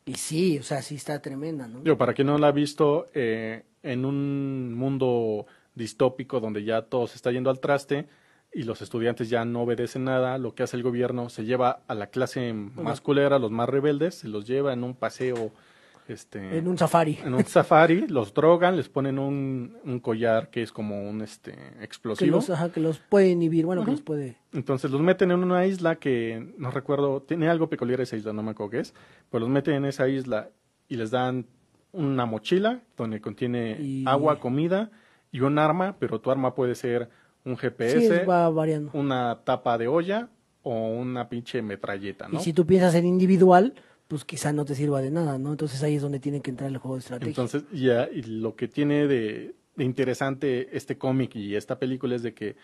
[SPEAKER 2] y sí, o sea, sí está tremenda, ¿no?
[SPEAKER 3] Digo, para quien no la ha visto, eh, en un mundo distópico donde ya todo se está yendo al traste y los estudiantes ya no obedecen nada, lo que hace el gobierno se lleva a la clase más culera, los más rebeldes, se los lleva en un paseo, este,
[SPEAKER 2] En un safari.
[SPEAKER 3] en un safari, los drogan, les ponen un, un collar que es como un este
[SPEAKER 2] Que
[SPEAKER 3] explosivo.
[SPEAKER 2] los, ajá, que los puede inhibir, bueno, que los puede...
[SPEAKER 3] Entonces los meten en una isla que no recuerdo, tiene algo peculiar esa isla, no me acuerdo qué es, pero los meten en esa isla y les dan una mochila donde contiene
[SPEAKER 2] Y-
[SPEAKER 3] agua, comida y un arma, pero tu arma puede ser un
[SPEAKER 2] Sí,
[SPEAKER 3] GPS,
[SPEAKER 2] va variando.
[SPEAKER 3] una tapa de olla o una pinche metralleta, ¿no?
[SPEAKER 2] Y si tú piensas en individual, pues quizá no te sirva de nada, ¿no? Entonces ahí es donde tiene que entrar el juego de estrategia.
[SPEAKER 3] Entonces, ya, y lo que tiene de, de interesante este cómic y esta película es de que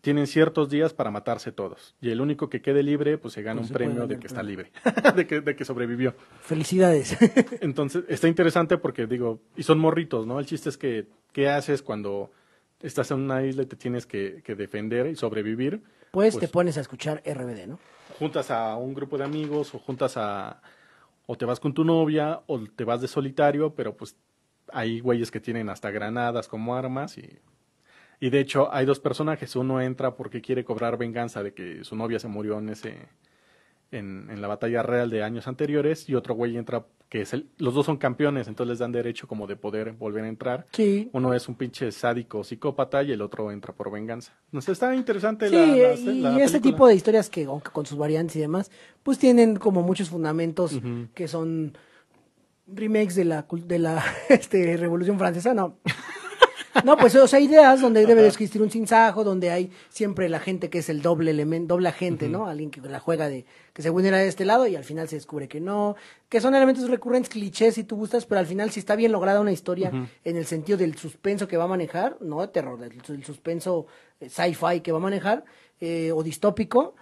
[SPEAKER 3] tienen ciertos días para matarse todos. Y el único que quede libre, pues se gana
[SPEAKER 2] Pues
[SPEAKER 3] un
[SPEAKER 2] se
[SPEAKER 3] premio de que está libre, [laughs] de, que, de que sobrevivió.
[SPEAKER 2] Felicidades. [laughs]
[SPEAKER 3] Entonces, está interesante porque digo, y son morritos, ¿no? El chiste es que, ¿qué haces cuando estás en una isla y te tienes que, que defender y sobrevivir?
[SPEAKER 2] pues,
[SPEAKER 3] Pues-
[SPEAKER 2] te pones a escuchar RBD, ¿no?
[SPEAKER 3] juntas a un grupo de amigos o juntas a o te vas con tu novia o te vas de solitario, pero pues hay güeyes que tienen hasta granadas como armas y y de hecho hay dos personajes, uno entra porque quiere cobrar venganza de que su novia se murió en ese en, en la batalla real de años anteriores y otro güey entra que es el, los dos son campeones, entonces les dan derecho como de poder volver a entrar.
[SPEAKER 2] Sí.
[SPEAKER 3] Uno es un pinche sádico psicópata y el otro entra por venganza. No sé, está interesante
[SPEAKER 2] Sí,
[SPEAKER 3] la, la-
[SPEAKER 2] y
[SPEAKER 3] la
[SPEAKER 2] este
[SPEAKER 3] película.
[SPEAKER 2] tipo de historias que, aunque con sus variantes y demás, pues tienen como muchos fundamentos que son remakes de la, de la [laughs] este, Revolución Francesa, no. [laughs] No, pues o sea, ideas donde debe de existir un sinsajo, donde hay siempre la gente que es el doble elemento, doble agente, ¿no? Alguien que la juega de que según era de este lado y al final se descubre que no, que son elementos recurrentes, clichés si tú gustas, pero al final si está bien lograda una historia en el sentido del suspenso que va a manejar, no de terror, del, del suspenso eh, sci-fi que va a manejar eh, o distópico,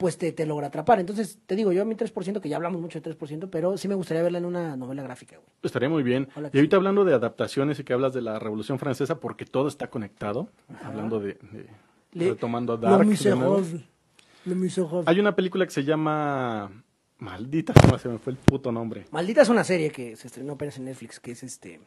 [SPEAKER 2] pues te, te logra atrapar. Entonces, te digo, yo a mi 3%, que ya hablamos mucho de 3%, pero sí me gustaría verla en una novela gráfica, güey.
[SPEAKER 3] Estaría muy bien. Y ahorita hablando de adaptaciones y que hablas de la Revolución Francesa, porque todo está conectado, hablando de, de-
[SPEAKER 2] Le-
[SPEAKER 3] retomando
[SPEAKER 2] Le
[SPEAKER 3] Dark. Hay una película que se llama Maldita, se me fue el puto nombre.
[SPEAKER 2] Maldita es una serie que se estrenó apenas en Netflix, que es este...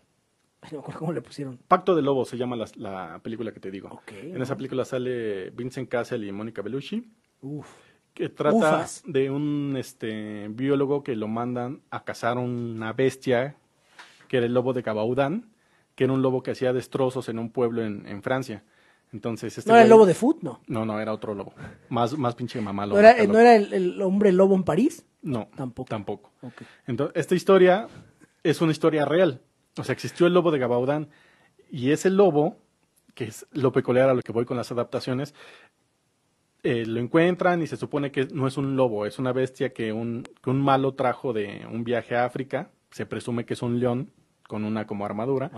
[SPEAKER 2] ay, No me acuerdo cómo le pusieron.
[SPEAKER 3] Pacto de Lobos se llama la, la película que te digo.
[SPEAKER 2] Ok,
[SPEAKER 3] en esa película sale Vincent Cassel y Mónica Bellucci,
[SPEAKER 2] Uf.
[SPEAKER 3] Que trata
[SPEAKER 2] Ufas.
[SPEAKER 3] de un este biólogo que lo mandan a cazar una bestia que era el lobo de Cabaudán, que era un lobo que hacía destrozos en un pueblo en, en Francia. Entonces, este
[SPEAKER 2] ¿No era el lobo de Foot? No.
[SPEAKER 3] No, no, era otro lobo. Más, más pinche mamá
[SPEAKER 2] ¿No era, ¿no era el, el hombre lobo en París?
[SPEAKER 3] No,
[SPEAKER 2] Tampoco.
[SPEAKER 3] tampoco. Entonces, esta historia es una historia real. O sea, existió el lobo de Gabaudán y ese lobo, que es lo peculiar a lo que voy con las adaptaciones, eh, lo encuentran y se supone que no es un lobo, es una bestia que un, que un malo trajo de un viaje a África. Se presume que es un león con una como armadura.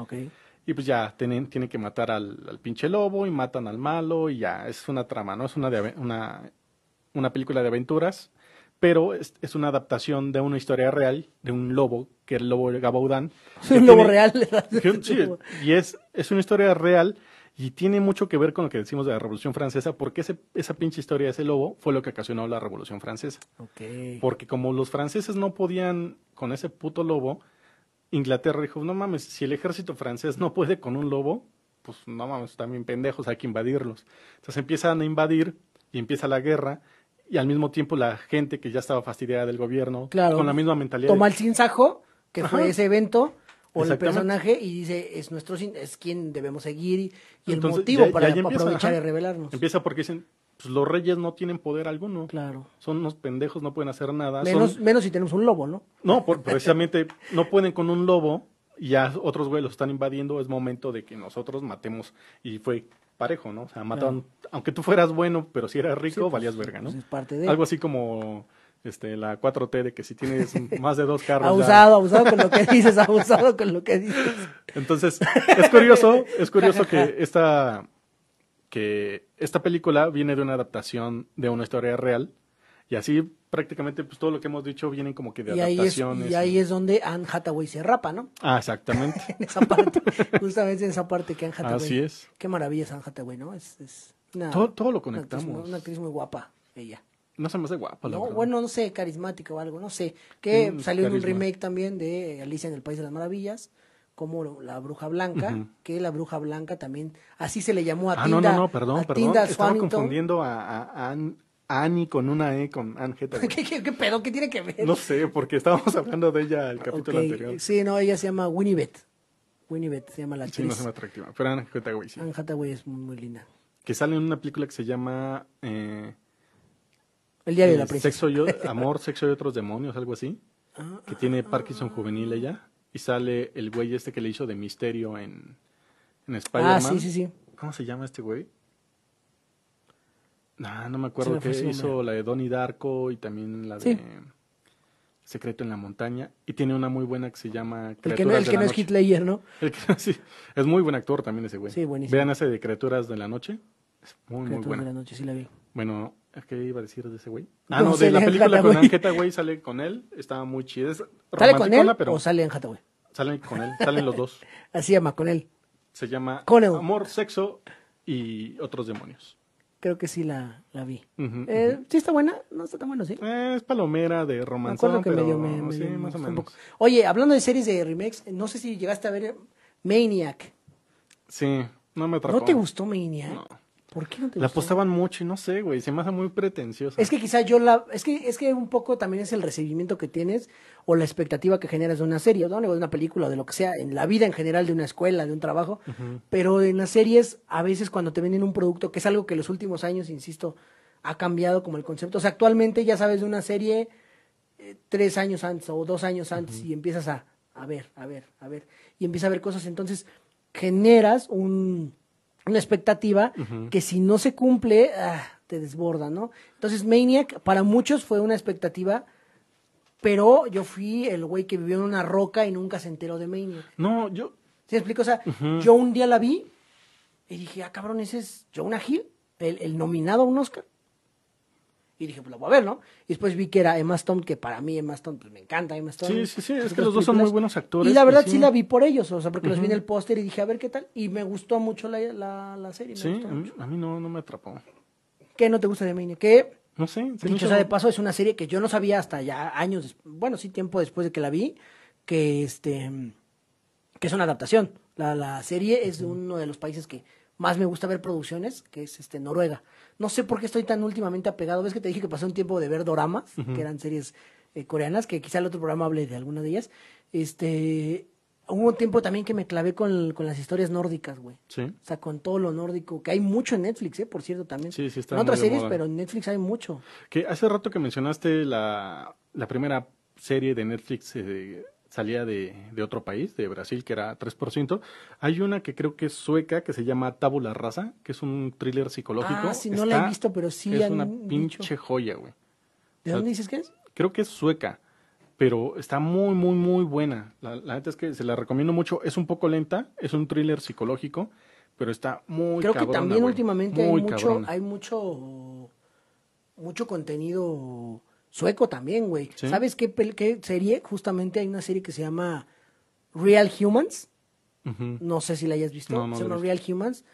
[SPEAKER 3] Y pues ya tienen, tienen que matar al, al pinche lobo y matan al malo y ya, es una trama, ¿no? Es una, de una, una película de aventuras, pero es, es una adaptación de una historia real de un lobo, que es el lobo Gabaudán.
[SPEAKER 2] Es [laughs] un lobo
[SPEAKER 3] tiene-
[SPEAKER 2] real.
[SPEAKER 3] que- sí, y es, es una historia real y tiene mucho que ver con lo que decimos de la Revolución Francesa, porque ese, esa pinche historia de ese lobo fue lo que ocasionó la Revolución Francesa.
[SPEAKER 2] Ok.
[SPEAKER 3] Porque como los franceses no podían con ese puto lobo, Inglaterra dijo, no mames, si el ejército francés no puede con un lobo, pues no mames, también pendejos, hay que invadirlos. Entonces empiezan a invadir y empieza la guerra y al mismo tiempo la gente que ya estaba fastidiada del gobierno,
[SPEAKER 2] Claro.
[SPEAKER 3] con la misma mentalidad.
[SPEAKER 2] Toma el sinsajo, que fue ese evento, o el personaje, y dice, es nuestro es quien debemos seguir, y, y el
[SPEAKER 3] Entonces,
[SPEAKER 2] motivo
[SPEAKER 3] ya-
[SPEAKER 2] para
[SPEAKER 3] ya empieza,
[SPEAKER 2] aprovechar
[SPEAKER 3] ajá.
[SPEAKER 2] y revelarnos.
[SPEAKER 3] Empieza porque dicen, pues los reyes no tienen poder alguno.
[SPEAKER 2] Claro.
[SPEAKER 3] Son unos pendejos, no pueden hacer nada.
[SPEAKER 2] Menos,
[SPEAKER 3] son-
[SPEAKER 2] menos si tenemos un lobo, ¿no?
[SPEAKER 3] No, por- precisamente no pueden con un lobo y ya otros güeyes los están invadiendo, es momento de que nosotros matemos. Y fue parejo, ¿no? O sea, mataron, aunque tú fueras bueno, pero si eras rico,
[SPEAKER 2] Sí, pues,
[SPEAKER 3] valías verga, ¿no?
[SPEAKER 2] pues, es parte de-
[SPEAKER 3] Algo así como este, la 4T de que si tienes [laughs] más de dos carros. ya-
[SPEAKER 2] Abusado, abusado con lo que dices, abusado con lo que dices.
[SPEAKER 3] Entonces, es curioso, [laughs] es curioso que esta, que esta película viene de una adaptación de una historia real. Y así prácticamente pues todo lo que hemos dicho vienen como que de
[SPEAKER 2] Y ahí, es,
[SPEAKER 3] adaptaciones.
[SPEAKER 2] y ahí es donde Anne Hathaway se rapa, ¿no?
[SPEAKER 3] Ah, exactamente. [laughs]
[SPEAKER 2] En esa parte, justamente en esa parte que Anne Hathaway.
[SPEAKER 3] Así es.
[SPEAKER 2] Qué maravilla es Anne Hathaway, ¿no? Es, es una,
[SPEAKER 3] Todo, todo lo
[SPEAKER 2] una actriz,
[SPEAKER 3] conectamos.
[SPEAKER 2] una actriz muy guapa, ella.
[SPEAKER 3] No se me hace guapa, la
[SPEAKER 2] No,
[SPEAKER 3] verdad.
[SPEAKER 2] bueno, no sé, carismática o algo, no sé. Que
[SPEAKER 3] Mm,
[SPEAKER 2] salió en un remake también de Alicia en el País de las Maravillas, como La Bruja Blanca, que La Bruja Blanca también, así se le llamó a
[SPEAKER 3] Ah, no, no, no, perdón, perdón.
[SPEAKER 2] Tilda
[SPEAKER 3] Estaba confundiendo a, a- a Ann- a Annie con una E, con Anne. [laughs]
[SPEAKER 2] ¿Qué, qué, qué pedo? ¿Qué tiene que ver?
[SPEAKER 3] No sé, porque estábamos [laughs] hablando de ella el capítulo anterior.
[SPEAKER 2] Sí, no, ella se llama. Winnie Beth se llama la
[SPEAKER 3] Sí,
[SPEAKER 2] actriz.
[SPEAKER 3] no se me atractiva. Pero Anne Hathaway, sí.
[SPEAKER 2] Anne Hathaway es muy, muy linda.
[SPEAKER 3] Que sale en una película que se llama eh,
[SPEAKER 2] El diario de la princesa.
[SPEAKER 3] Sexo y, [laughs] Amor, Sexo y otros demonios, algo así.
[SPEAKER 2] Ah,
[SPEAKER 3] Que tiene Parkinson juvenil ella. Y sale el güey este que le hizo de misterio en, en Spider-Man.
[SPEAKER 2] Ah, sí, sí, sí.
[SPEAKER 3] ¿Cómo se llama este güey? Nah, no me acuerdo que hizo la de Donnie Darko y también la de
[SPEAKER 2] Sí.
[SPEAKER 3] Secreto en la montaña. Y tiene una muy buena que se llama
[SPEAKER 2] El que no,
[SPEAKER 3] Criaturas
[SPEAKER 2] el
[SPEAKER 3] de
[SPEAKER 2] que
[SPEAKER 3] la
[SPEAKER 2] no es
[SPEAKER 3] Noche.
[SPEAKER 2] Hitler, ¿no? [laughs]
[SPEAKER 3] El que- sí, es muy buen actor también ese güey.
[SPEAKER 2] Sí, buenísimo.
[SPEAKER 3] Vean ese de Criaturas de la Noche. Es muy, muy
[SPEAKER 2] Criaturas
[SPEAKER 3] buena.
[SPEAKER 2] de la noche, sí la vi.
[SPEAKER 3] Bueno, ¿qué iba a decir de ese güey? Ah,
[SPEAKER 2] No
[SPEAKER 3] de la película con. Anne Hathaway sale con él. Estaba muy chida. Es
[SPEAKER 2] ¿Sale con él
[SPEAKER 3] pero
[SPEAKER 2] o sale en Hathaway?
[SPEAKER 3] salen con él. Salen los dos. [laughs]
[SPEAKER 2] Así se llama, con él.
[SPEAKER 3] Se llama
[SPEAKER 2] Con él.
[SPEAKER 3] Amor, Sexo y otros demonios.
[SPEAKER 2] Creo que sí la, la vi. Eh, ¿Sí está buena? No está tan buena, ¿sí?
[SPEAKER 3] Eh, es palomera de
[SPEAKER 2] Me
[SPEAKER 3] romance.
[SPEAKER 2] acuerdo que
[SPEAKER 3] pero
[SPEAKER 2] medio me,
[SPEAKER 3] sí,
[SPEAKER 2] me
[SPEAKER 3] más o menos.
[SPEAKER 2] Oye, hablando de series de remakes, no sé si llegaste a ver Maniac.
[SPEAKER 3] Sí, no me atrapó.
[SPEAKER 2] ¿No te gustó Maniac?
[SPEAKER 3] No.
[SPEAKER 2] ¿Por qué no te
[SPEAKER 3] La
[SPEAKER 2] gustó?
[SPEAKER 3] apostaban mucho y no sé, güey. Se me hace muy pretenciosa.
[SPEAKER 2] Es que quizá yo la... Es que, es que un poco también es el recibimiento que tienes o la expectativa que generas de una serie, ¿no? de una película, de lo que sea, en la vida en general, de una escuela, de un trabajo. Pero en las series, a veces cuando te venden un producto, que es algo que en los últimos años, insisto, ha cambiado como el concepto. O sea, actualmente ya sabes de una serie eh, tres años antes o dos años antes y empiezas a, a ver, a ver, a ver. Y empiezas a ver cosas. Entonces, generas un, una expectativa que si no se cumple, ah, te desborda, ¿no? Entonces, Maniac para muchos fue una expectativa, pero yo fui el güey que vivió en una roca y nunca se enteró de Maniac.
[SPEAKER 3] No, yo.
[SPEAKER 2] ¿Sí me explico? O sea, yo un día la vi y dije, ah, cabrón, ese es Jonah Hill, el, el nominado a un Oscar. Y dije, pues la voy a ver, ¿no? Y después vi que era Emma Stone, que para mí Emma Stone, pues me encanta Emma Stone.
[SPEAKER 3] Sí, sí, sí, es que los dos son muy buenos actores.
[SPEAKER 2] Y la verdad
[SPEAKER 3] y
[SPEAKER 2] sí. la vi por ellos, o sea, porque los vi en el póster y dije, a ver qué tal. Y me gustó mucho la, la, la serie. me
[SPEAKER 3] Sí,
[SPEAKER 2] gustó
[SPEAKER 3] a mí,
[SPEAKER 2] mucho.
[SPEAKER 3] a mí no, no me atrapó.
[SPEAKER 2] ¿Qué no te gusta de Maniac? Que,
[SPEAKER 3] No sé. se
[SPEAKER 2] dicho sea de paso, es una serie que yo no sabía hasta ya años, bueno, sí, tiempo después de que la vi, que este que es una adaptación. La, la serie es de uno de los países que más me gusta ver producciones, que es este Noruega. No sé por qué estoy tan últimamente apegado. Ves que te dije que pasé un tiempo de ver doramas, que eran series eh, coreanas, que quizá el otro programa hable de alguna de ellas. Este, hubo un tiempo también que me clavé con, con las historias nórdicas, güey.
[SPEAKER 3] Sí.
[SPEAKER 2] O sea, con todo lo nórdico, que hay mucho en Netflix, ¿eh? Por cierto, también.
[SPEAKER 3] Sí, sí, está
[SPEAKER 2] En otras series,
[SPEAKER 3] moda.
[SPEAKER 2] pero en Netflix hay mucho.
[SPEAKER 3] Que hace rato que mencionaste la, la primera serie de Netflix eh, salía de, de otro país, de Brasil, que era 3%. Hay una que creo que es sueca, que se llama Tabula Rasa, que es un thriller psicológico.
[SPEAKER 2] Ah, sí, no la he visto, pero sí
[SPEAKER 3] Es una
[SPEAKER 2] dicho.
[SPEAKER 3] pinche joya, güey.
[SPEAKER 2] ¿De dónde dices que es?
[SPEAKER 3] Creo que es sueca, pero está muy, muy, muy buena. La, la neta es que se la recomiendo mucho. Es un poco lenta, es un thriller psicológico, pero está muy
[SPEAKER 2] Creo que también últimamente hay mucho, hay mucho, mucho contenido sueco también, güey.
[SPEAKER 3] Sí.
[SPEAKER 2] ¿Sabes qué, serie? Justamente hay una serie que se llama Real Humans. No sé si la hayas visto.
[SPEAKER 3] No, no
[SPEAKER 2] se llama. Real Humans.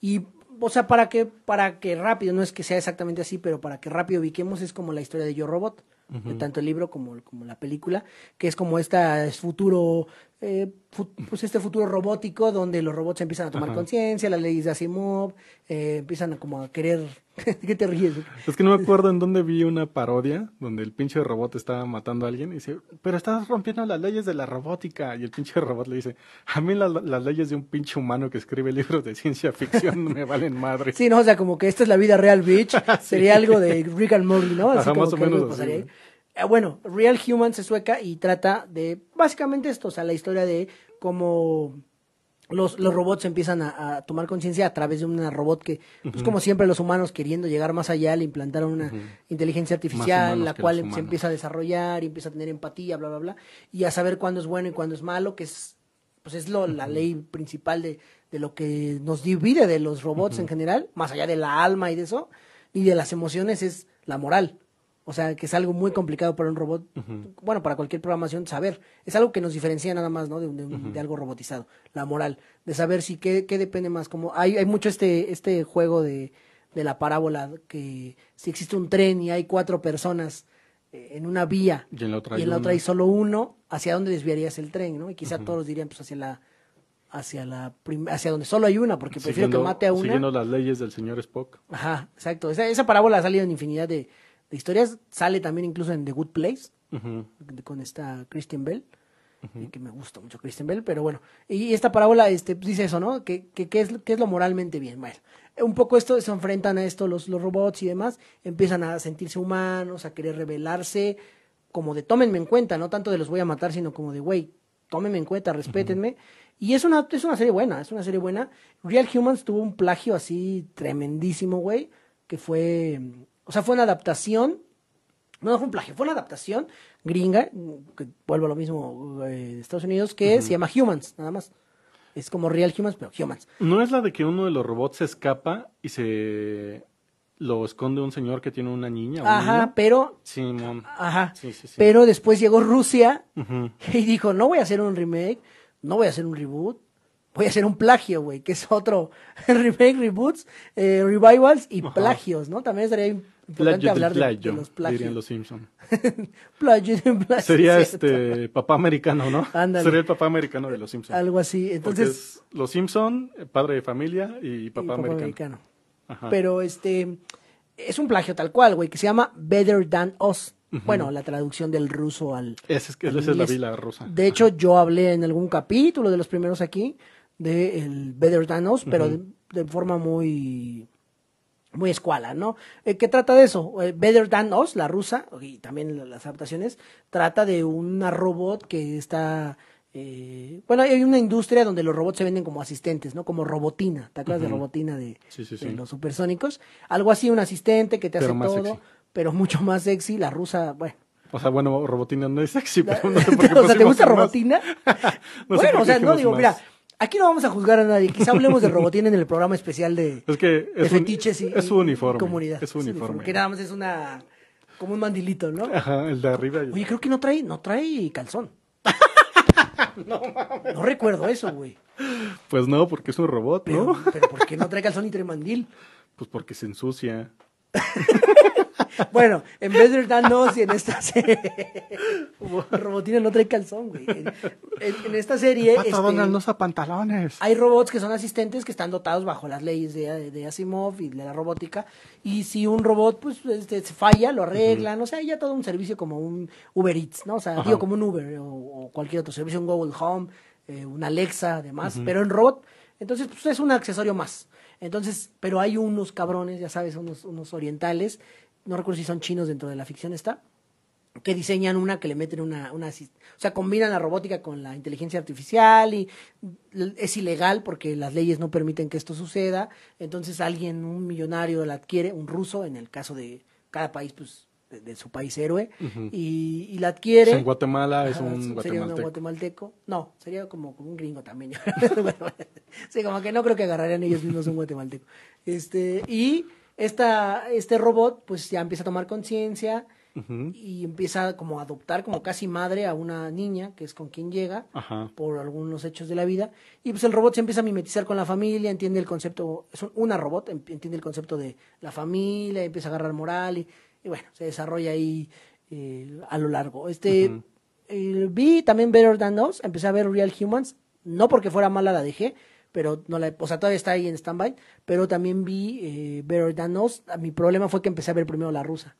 [SPEAKER 2] Y, o sea, para que, para que rápido, no es que sea exactamente así, pero para que rápido ubiquemos, es como la historia de Yo Robot, de tanto el libro como, como la película, que es como este futuro, eh, fu- pues este futuro robótico donde los robots empiezan a tomar conciencia, las leyes de Asimov, eh, empiezan a como a querer, [laughs] ¿qué te ríes?
[SPEAKER 3] Es que no me acuerdo en dónde vi una parodia donde el pinche robot estaba matando a alguien y dice, pero estás rompiendo las leyes de la robótica. Y el pinche robot le dice, a mí la- las leyes de un pinche humano que escribe libros de ciencia ficción me valen madre.
[SPEAKER 2] Sí, no, o sea, como que esta es la vida real, bitch. [laughs] Sería algo de Rick and Morty, ¿no? Así
[SPEAKER 3] Ajá,
[SPEAKER 2] como
[SPEAKER 3] más o menos así.
[SPEAKER 2] Eh, bueno, Real Humans es sueca y trata de básicamente esto, o sea, la historia de cómo los, los robots empiezan a, a tomar conciencia a través de una robot que, pues como siempre los humanos queriendo llegar más allá, le implantaron una inteligencia artificial, la cual se empieza a desarrollar y empieza a tener empatía, bla, bla, bla, y a saber cuándo es bueno y cuándo es malo, que es pues es lo, la ley principal de, de lo que nos divide de los robots en general, más allá de la alma y de eso, y de las emociones, es la moral. O sea, que es algo muy complicado para un robot, bueno, para cualquier programación saber. Es algo que nos diferencia nada más, ¿no? De, de un- de algo robotizado. La moral, de saber si qué, qué depende más. Como hay, hay mucho este, este juego de, de la parábola, que si existe un tren y hay cuatro personas eh, en una vía
[SPEAKER 3] Y en la otra
[SPEAKER 2] y
[SPEAKER 3] hay
[SPEAKER 2] en la otra
[SPEAKER 3] una.
[SPEAKER 2] hay solo uno, ¿hacia dónde desviarías el tren, no? Y quizá todos dirían, pues hacia la hacia la hacia donde solo hay una, porque prefiero
[SPEAKER 3] Siguiendo-
[SPEAKER 2] que mate a una.
[SPEAKER 3] Siguiendo las leyes del señor Spock.
[SPEAKER 2] Ajá, exacto. Esa, esa parábola ha salido en infinidad de, de historias. Sale también incluso en The Good Place, con esta Christian Bell, eh, que me gusta mucho Christian Bell, pero bueno. Y esta parábola este, pues, dice eso, ¿no? Que, que, que es, que es lo moralmente bien. Bueno, un poco esto, se enfrentan a esto los, los robots y demás, empiezan a sentirse humanos, a querer rebelarse, como de tómenme en cuenta, no tanto de los voy a matar, sino como de, güey, tómenme en cuenta, respétenme. Y es una, es una serie buena, es una serie buena. Real Humans tuvo un plagio así tremendísimo, güey, que fue, o sea, fue una adaptación no, no fue un plagio, fue una adaptación gringa, que vuelvo a lo mismo eh, de Estados Unidos, que se llama Humans, nada más. Es como Real Humans, pero Humans.
[SPEAKER 3] ¿No es la de que uno de los robots se escapa y se lo esconde un señor que tiene una niña? o
[SPEAKER 2] Ajá,
[SPEAKER 3] niño?
[SPEAKER 2] pero,
[SPEAKER 3] Simón.
[SPEAKER 2] ajá,
[SPEAKER 3] Sí, sí, sí.
[SPEAKER 2] pero después llegó Rusia [laughs] y dijo, no voy a hacer un remake, no voy a hacer un reboot, voy a hacer un plagio, güey, que es otro [laughs] remake, reboots, eh, revivals y plagios, ¿no? También sería hablar de- de,
[SPEAKER 3] plagio,
[SPEAKER 2] los plagios.
[SPEAKER 3] dirían los Simpson. [laughs]
[SPEAKER 2] De plagio, [laughs]
[SPEAKER 3] Sería este papá americano, ¿no?
[SPEAKER 2] Ándale.
[SPEAKER 3] Sería el papá americano de los Simpson.
[SPEAKER 2] Algo así,
[SPEAKER 3] Porque
[SPEAKER 2] entonces...
[SPEAKER 3] es los Simpson, eh, padre de familia y
[SPEAKER 2] y
[SPEAKER 3] papá, americano. Ajá.
[SPEAKER 2] Pero este es un plagio tal cual, güey, que se llama Better Than Us. Bueno, la traducción del ruso al.
[SPEAKER 3] Esa es, que- esa es la vila rusa.
[SPEAKER 2] De hecho, yo hablé en algún capítulo de los primeros aquí de el Better Than Us, pero de, de forma muy muy escuala, ¿no? Eh, ¿Qué trata de eso? Eh, Better Than Us, la rusa, y también la- las adaptaciones, trata de una robot que está... eh, bueno, hay una industria donde los robots se venden como asistentes, ¿no? Como robotina. ¿Te acuerdas de robotina de,
[SPEAKER 3] Sí, sí,
[SPEAKER 2] de
[SPEAKER 3] sí.
[SPEAKER 2] los supersónicos? Algo así, un asistente que te
[SPEAKER 3] Pero
[SPEAKER 2] hace
[SPEAKER 3] más
[SPEAKER 2] todo,
[SPEAKER 3] sexy.
[SPEAKER 2] pero mucho más sexy. La rusa, bueno.
[SPEAKER 3] O sea, bueno, Robotina no es sexy, [laughs] pero no qué
[SPEAKER 2] o sea, ¿te gusta. Robotina? [laughs]
[SPEAKER 3] No
[SPEAKER 2] bueno, o sea, no digo,
[SPEAKER 3] más.
[SPEAKER 2] mira, aquí no vamos a juzgar a nadie. Quizá hablemos de [laughs] Robotina en el programa especial de,
[SPEAKER 3] Es que
[SPEAKER 2] de
[SPEAKER 3] es, un,
[SPEAKER 2] fetiches y,
[SPEAKER 3] es su uniforme.
[SPEAKER 2] y comunidad.
[SPEAKER 3] Es su uniforme.
[SPEAKER 2] Que nada más es una como un mandilito, ¿no?
[SPEAKER 3] Ajá, el de arriba. y-
[SPEAKER 2] Oye, creo que no trae, no trae calzón. [laughs] no, recuerdo eso, güey.
[SPEAKER 3] Pues no, porque es un robot,
[SPEAKER 2] Pero,
[SPEAKER 3] ¿no?
[SPEAKER 2] pero ¿por qué no trae calzón y trae mandil?
[SPEAKER 3] Pues porque se ensucia. [laughs]
[SPEAKER 2] Bueno, en vez de darnos y en esta serie, Robotina no trae calzón, güey. En, en- en esta serie este,
[SPEAKER 3] no usa pantalones.
[SPEAKER 2] hay robots que son asistentes que están dotados bajo las leyes de, de Asimov y de la robótica. Y si un robot pues este, se falla, lo arreglan. O sea, ya todo un servicio como un Uber Eats, ¿no? O sea,
[SPEAKER 3] Ajá.
[SPEAKER 2] digo como un Uber o, o cualquier otro servicio, un Google Home, eh, un Alexa, además. Pero en robot, entonces pues es un accesorio más. Entonces, pero hay unos cabrones, ya sabes, unos, unos orientales. No recuerdo si son chinos dentro de la ficción está que diseñan una que le meten una, una o sea, combinan la robótica con la inteligencia artificial y es ilegal porque las leyes no permiten que esto suceda, entonces alguien, un millonario la adquiere, un ruso, en el caso de cada país, pues, de, su país héroe, y, y la adquiere.
[SPEAKER 3] En Guatemala es un
[SPEAKER 2] sería
[SPEAKER 3] guatemalteco.
[SPEAKER 2] guatemalteco. No, sería como, como un gringo también. [laughs] sí, como que no creo que agarrarían ellos mismos un guatemalteco. Este, y esta, este robot, pues ya empieza a tomar conciencia y empieza como a adoptar como casi madre a una niña, que es con quien llega,
[SPEAKER 3] Ajá.
[SPEAKER 2] por algunos hechos de la vida. Y pues el robot se empieza a mimetizar con la familia, entiende el concepto, es un- una robot, entiende el concepto de la familia, empieza a agarrar moral y, y bueno, se desarrolla ahí eh, a lo largo. Este, eh, vi también Better Than Us, empecé a ver Real Humans, no porque fuera mala la dejé, pero no la, o sea, todavía está ahí en stand-by, pero también vi eh, Better Than Us. Mi problema fue que empecé a ver primero la rusa.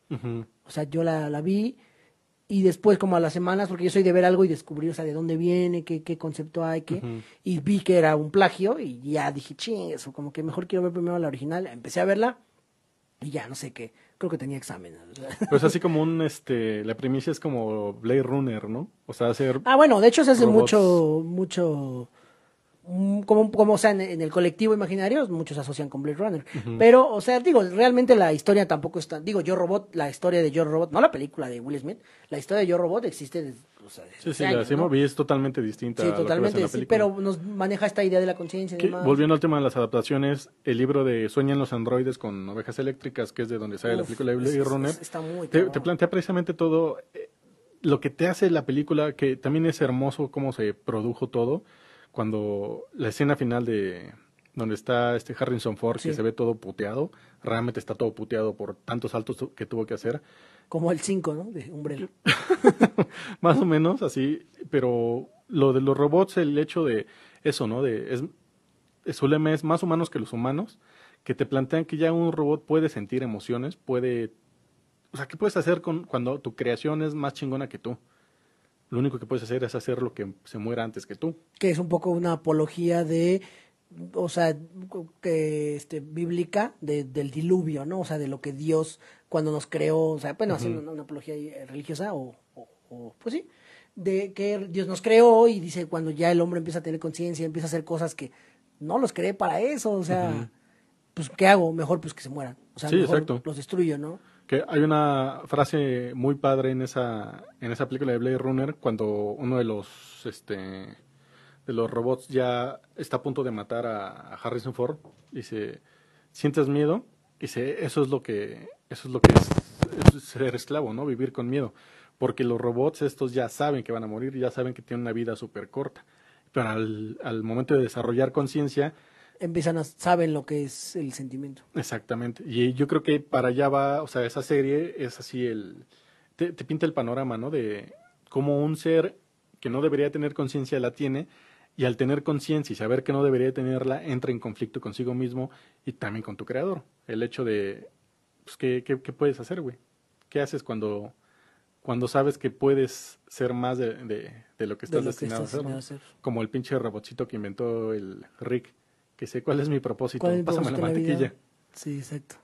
[SPEAKER 2] O sea, yo la, la vi y después como a las semanas, porque yo soy de ver algo y descubrir, o sea, de dónde viene, qué, qué concepto hay, qué, y vi que era un plagio y ya dije, ching, eso, como que mejor quiero ver primero la original. Empecé a verla y ya, no sé qué, creo que tenía examen. o sea.
[SPEAKER 3] Pues así como un, este, la primicia es como Blade Runner, ¿no? O sea, hacer...
[SPEAKER 2] Ah, bueno, de hecho se hace
[SPEAKER 3] Robots.
[SPEAKER 2] mucho, mucho, como, como, o sea, en, en el colectivo imaginario, muchos asocian con Blade Runner. Pero, o sea, digo, realmente la historia tampoco está, digo, Yo Robot, la historia de Yo Robot, no la película de Will Smith, la historia de Yo Robot existe desde, o sea, desde
[SPEAKER 3] Sí, sí, la
[SPEAKER 2] ¿no?
[SPEAKER 3] y es totalmente distinta
[SPEAKER 2] Sí,
[SPEAKER 3] a lo que ves en
[SPEAKER 2] totalmente,
[SPEAKER 3] la
[SPEAKER 2] sí,
[SPEAKER 3] película.
[SPEAKER 2] pero nos maneja esta idea de la conciencia
[SPEAKER 3] volviendo al tema de las adaptaciones, el libro de Sueñan los androides con ovejas eléctricas, que es de donde sale la película de Blade Runner,
[SPEAKER 2] es- está muy
[SPEAKER 3] te, te plantea precisamente todo eh, lo que te hace la película, que también es hermoso cómo se produjo todo, cuando la escena final de donde está este Harrison Ford, que se ve todo puteado, realmente está todo puteado por tantos saltos que tuvo que hacer,
[SPEAKER 2] Como el 5, ¿no? De Umbrella. [laughs]
[SPEAKER 3] más o menos así, pero lo de los robots, el hecho de eso, ¿no? De es, es su lema es más humanos que los humanos, que te plantean que ya un robot puede sentir emociones, puede, o sea, ¿qué puedes hacer con cuando tu creación es más chingona que tú? Lo único que puedes hacer es hacer lo que se muera antes que tú.
[SPEAKER 2] que es un poco una apología de, o sea, que este bíblica de, del diluvio, ¿no? O sea, de lo que Dios cuando nos creó, o sea, bueno, haciendo una, una apología eh, religiosa o, o- o, pues sí, de que Dios nos creó y dice cuando ya el hombre empieza a tener conciencia, empieza a hacer cosas que no los creé para eso, o sea, pues ¿qué hago? Mejor pues que se mueran, o sea,
[SPEAKER 3] Sí,
[SPEAKER 2] mejor
[SPEAKER 3] exacto.
[SPEAKER 2] los destruyo, ¿no?
[SPEAKER 3] Que hay una frase muy padre en esa en esa película de Blade Runner cuando uno de los este de los robots ya está a punto de matar a, Harrison Ford dice sientes miedo dice eso es lo que eso es lo que es ser esclavo no vivir con miedo porque los robots estos ya saben que van a morir ya saben que tienen una vida súper corta pero al, al momento de desarrollar conciencia
[SPEAKER 2] Empiezan a, saben lo que es el sentimiento.
[SPEAKER 3] Exactamente. Y yo creo que para allá va, o sea, esa serie es así el... Te, te pinta el panorama, ¿no? De cómo un ser que no debería tener conciencia la tiene y al tener conciencia y saber que no debería tenerla, entra en conflicto consigo mismo y también con tu creador. El hecho de, pues, ¿qué, qué, qué puedes hacer, güey? ¿Qué haces cuando, cuando sabes que puedes ser más de, de, de lo que
[SPEAKER 2] De
[SPEAKER 3] estás
[SPEAKER 2] que
[SPEAKER 3] destinado
[SPEAKER 2] estás
[SPEAKER 3] a hacer? ¿no?
[SPEAKER 2] hacer.
[SPEAKER 3] Como el pinche robotcito que inventó el Rick, que sé cuál es mi propósito,
[SPEAKER 2] ¿Cuál es el
[SPEAKER 3] pásame la mantequilla.
[SPEAKER 2] Sí, exacto.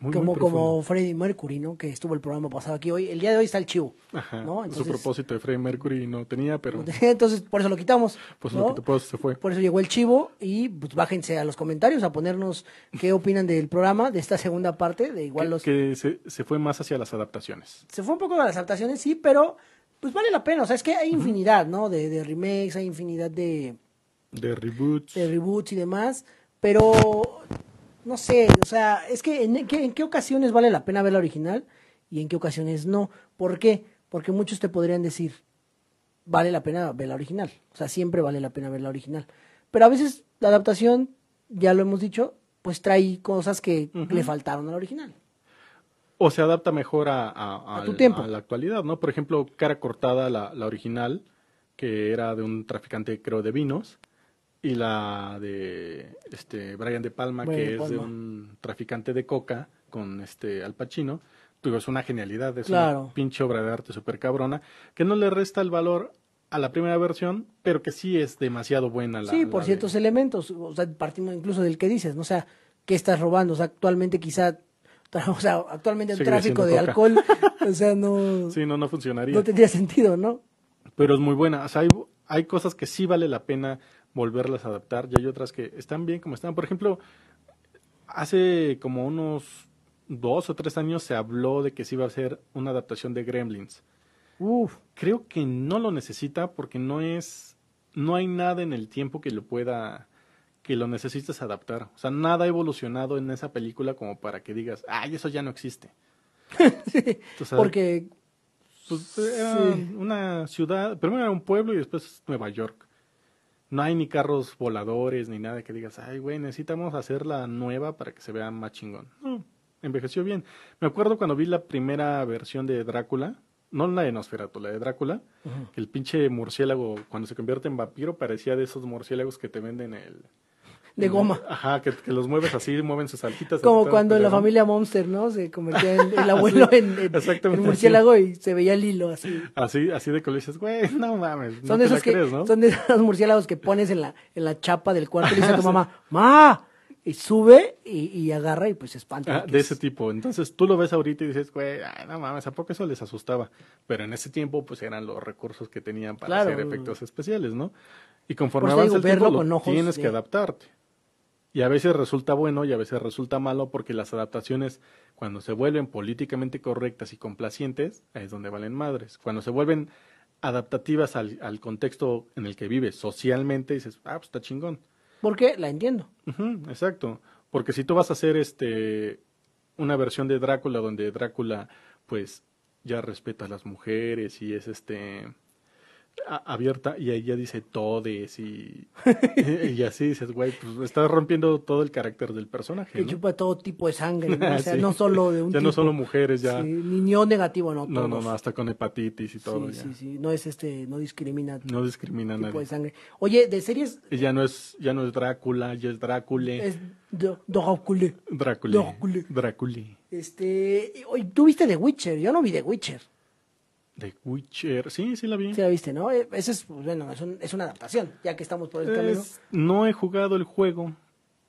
[SPEAKER 3] Muy,
[SPEAKER 2] como,
[SPEAKER 3] muy
[SPEAKER 2] como Freddie Mercury, ¿no? Que estuvo el programa pasado aquí hoy. El día de hoy está el chivo.
[SPEAKER 3] Ajá,
[SPEAKER 2] ¿no?
[SPEAKER 3] Su propósito de Freddie Mercury no tenía, pero
[SPEAKER 2] Entonces, por eso lo quitamos.
[SPEAKER 3] pues
[SPEAKER 2] ¿no?
[SPEAKER 3] lo que pues, se fue.
[SPEAKER 2] Por eso llegó el chivo y pues bájense a los comentarios a ponernos qué opinan del programa, de esta segunda parte, de igual
[SPEAKER 3] que,
[SPEAKER 2] los...
[SPEAKER 3] que se, se fue más hacia las adaptaciones.
[SPEAKER 2] Se fue un poco de las adaptaciones, sí, pero pues vale la pena. O sea, es que hay infinidad, ¿no? De, de remakes, hay infinidad de,
[SPEAKER 3] De reboots.
[SPEAKER 2] de reboots y demás, pero no sé, o sea, es que en, qué- en qué ocasiones vale la pena ver la original y en qué ocasiones no. ¿Por qué? Porque muchos te podrían decir, vale la pena ver la original, o sea, siempre vale la pena ver la original. Pero a veces la adaptación, ya lo hemos dicho, pues trae cosas que le faltaron a la original.
[SPEAKER 3] O se adapta mejor a, a,
[SPEAKER 2] A tu
[SPEAKER 3] al-
[SPEAKER 2] tiempo.
[SPEAKER 3] a la actualidad, ¿no? Por ejemplo, Cara Cortada, la, la original, que era de un traficante, creo, de vinos, y la de este Brian De Palma,
[SPEAKER 2] Brian
[SPEAKER 3] que
[SPEAKER 2] De
[SPEAKER 3] es de un traficante de coca con este Al Pacino. Digo, es una genialidad, es
[SPEAKER 2] Claro.
[SPEAKER 3] una pinche obra de arte súper cabrona, que no le resta el valor a la primera versión, pero que sí es demasiado buena la
[SPEAKER 2] sí, por
[SPEAKER 3] la de-
[SPEAKER 2] ciertos elementos, o sea, partimos incluso del que dices, ¿no? O sea, ¿qué estás robando? O sea, actualmente quizá [laughs] O sea, actualmente el
[SPEAKER 3] Sigue
[SPEAKER 2] tráfico de
[SPEAKER 3] coca.
[SPEAKER 2] alcohol, [laughs] o sea, no,
[SPEAKER 3] Sí, no, no funcionaría.
[SPEAKER 2] no tendría sentido, ¿no?
[SPEAKER 3] Pero es muy buena. O sea, hay, hay cosas que sí vale la pena volverlas a adaptar y hay otras que están bien como están. Por ejemplo, hace como unos dos o tres años se habló de que se iba a hacer una adaptación de Gremlins.
[SPEAKER 2] Uf,
[SPEAKER 3] Creo que no lo necesita porque no es, no hay nada en el tiempo que lo pueda, que lo necesites adaptar. O sea, nada ha evolucionado en esa película como para que digas, ay, eso ya no existe. [laughs] Sea,
[SPEAKER 2] porque
[SPEAKER 3] pues, era
[SPEAKER 2] Sí.
[SPEAKER 3] una ciudad, primero era un pueblo y después Nueva York. No hay ni carros voladores ni nada que digas, ay, güey, necesitamos hacerla nueva para que se vea más chingón. No, envejeció bien. Me acuerdo cuando vi la primera versión de Drácula, no la de Nosferatu, la de Drácula, el pinche murciélago, cuando se convierte en vampiro, parecía de esos murciélagos que te venden el...
[SPEAKER 2] de goma.
[SPEAKER 3] Ajá, que, que los mueves así, mueven sus altitas.
[SPEAKER 2] Como
[SPEAKER 3] así,
[SPEAKER 2] cuando en la familia Monster, ¿no? Se convertía en el [laughs] abuelo en, en- murciélago y se veía el hilo así.
[SPEAKER 3] Así, así de que le dices, güey, no mames, no
[SPEAKER 2] Son
[SPEAKER 3] te
[SPEAKER 2] de esos que,
[SPEAKER 3] crees, ¿no?
[SPEAKER 2] son de esos [laughs] murciélagos que pones en la, en la chapa del cuarto y le dice a tu [laughs] mamá, ¡Ma! Y sube y, y agarra y pues se espanta.
[SPEAKER 3] Ah, de
[SPEAKER 2] es-
[SPEAKER 3] ese tipo. Entonces tú lo ves ahorita y dices, güey, ay, no mames, ¿a poco eso les asustaba? Pero en ese tiempo, pues eran los recursos que tenían para
[SPEAKER 2] Claro.
[SPEAKER 3] hacer efectos especiales, ¿no? Y conforme avanza el tiempo, lo
[SPEAKER 2] con ojos
[SPEAKER 3] tienes
[SPEAKER 2] de-
[SPEAKER 3] que adaptarte. Y a veces resulta bueno y a veces resulta malo porque las adaptaciones, cuando se vuelven políticamente correctas y complacientes, es donde valen madres. Cuando se vuelven adaptativas al, al contexto en el que vives socialmente, dices, ah, pues está chingón.
[SPEAKER 2] Porque la entiendo.
[SPEAKER 3] Exacto. Porque si tú vas a hacer este una versión de Drácula donde Drácula pues ya respeta a las mujeres y es este abierta y ella dice todes y, [laughs] y así dices, güey, pues estás rompiendo todo el carácter del personaje,
[SPEAKER 2] Que
[SPEAKER 3] ¿no?
[SPEAKER 2] chupa todo tipo de sangre, ¿no? [laughs] O sea,
[SPEAKER 3] Sí.
[SPEAKER 2] no solo de un
[SPEAKER 3] Ya
[SPEAKER 2] tipo.
[SPEAKER 3] no solo mujeres, ya.
[SPEAKER 2] Sí, ni ni negativo, no.
[SPEAKER 3] no, no,
[SPEAKER 2] todos.
[SPEAKER 3] no, hasta con hepatitis y todo.
[SPEAKER 2] Sí,
[SPEAKER 3] ya.
[SPEAKER 2] sí, sí. No es este, no discrimina
[SPEAKER 3] No discrimina
[SPEAKER 2] tipo de sangre. Oye, de series
[SPEAKER 3] Y ya no es, ya no es Drácula, ya es Drácule.
[SPEAKER 2] es Drácula.
[SPEAKER 3] Drácula.
[SPEAKER 2] Drácula.
[SPEAKER 3] Drácula.
[SPEAKER 2] Este, tú viste The Witcher, yo no vi The Witcher.
[SPEAKER 3] The Witcher. Sí, sí la vi.
[SPEAKER 2] Sí la viste, ¿no? Eh, Ese es, pues, bueno, es, un- es una adaptación, ya que estamos por el camino.
[SPEAKER 3] Es- no he jugado el juego,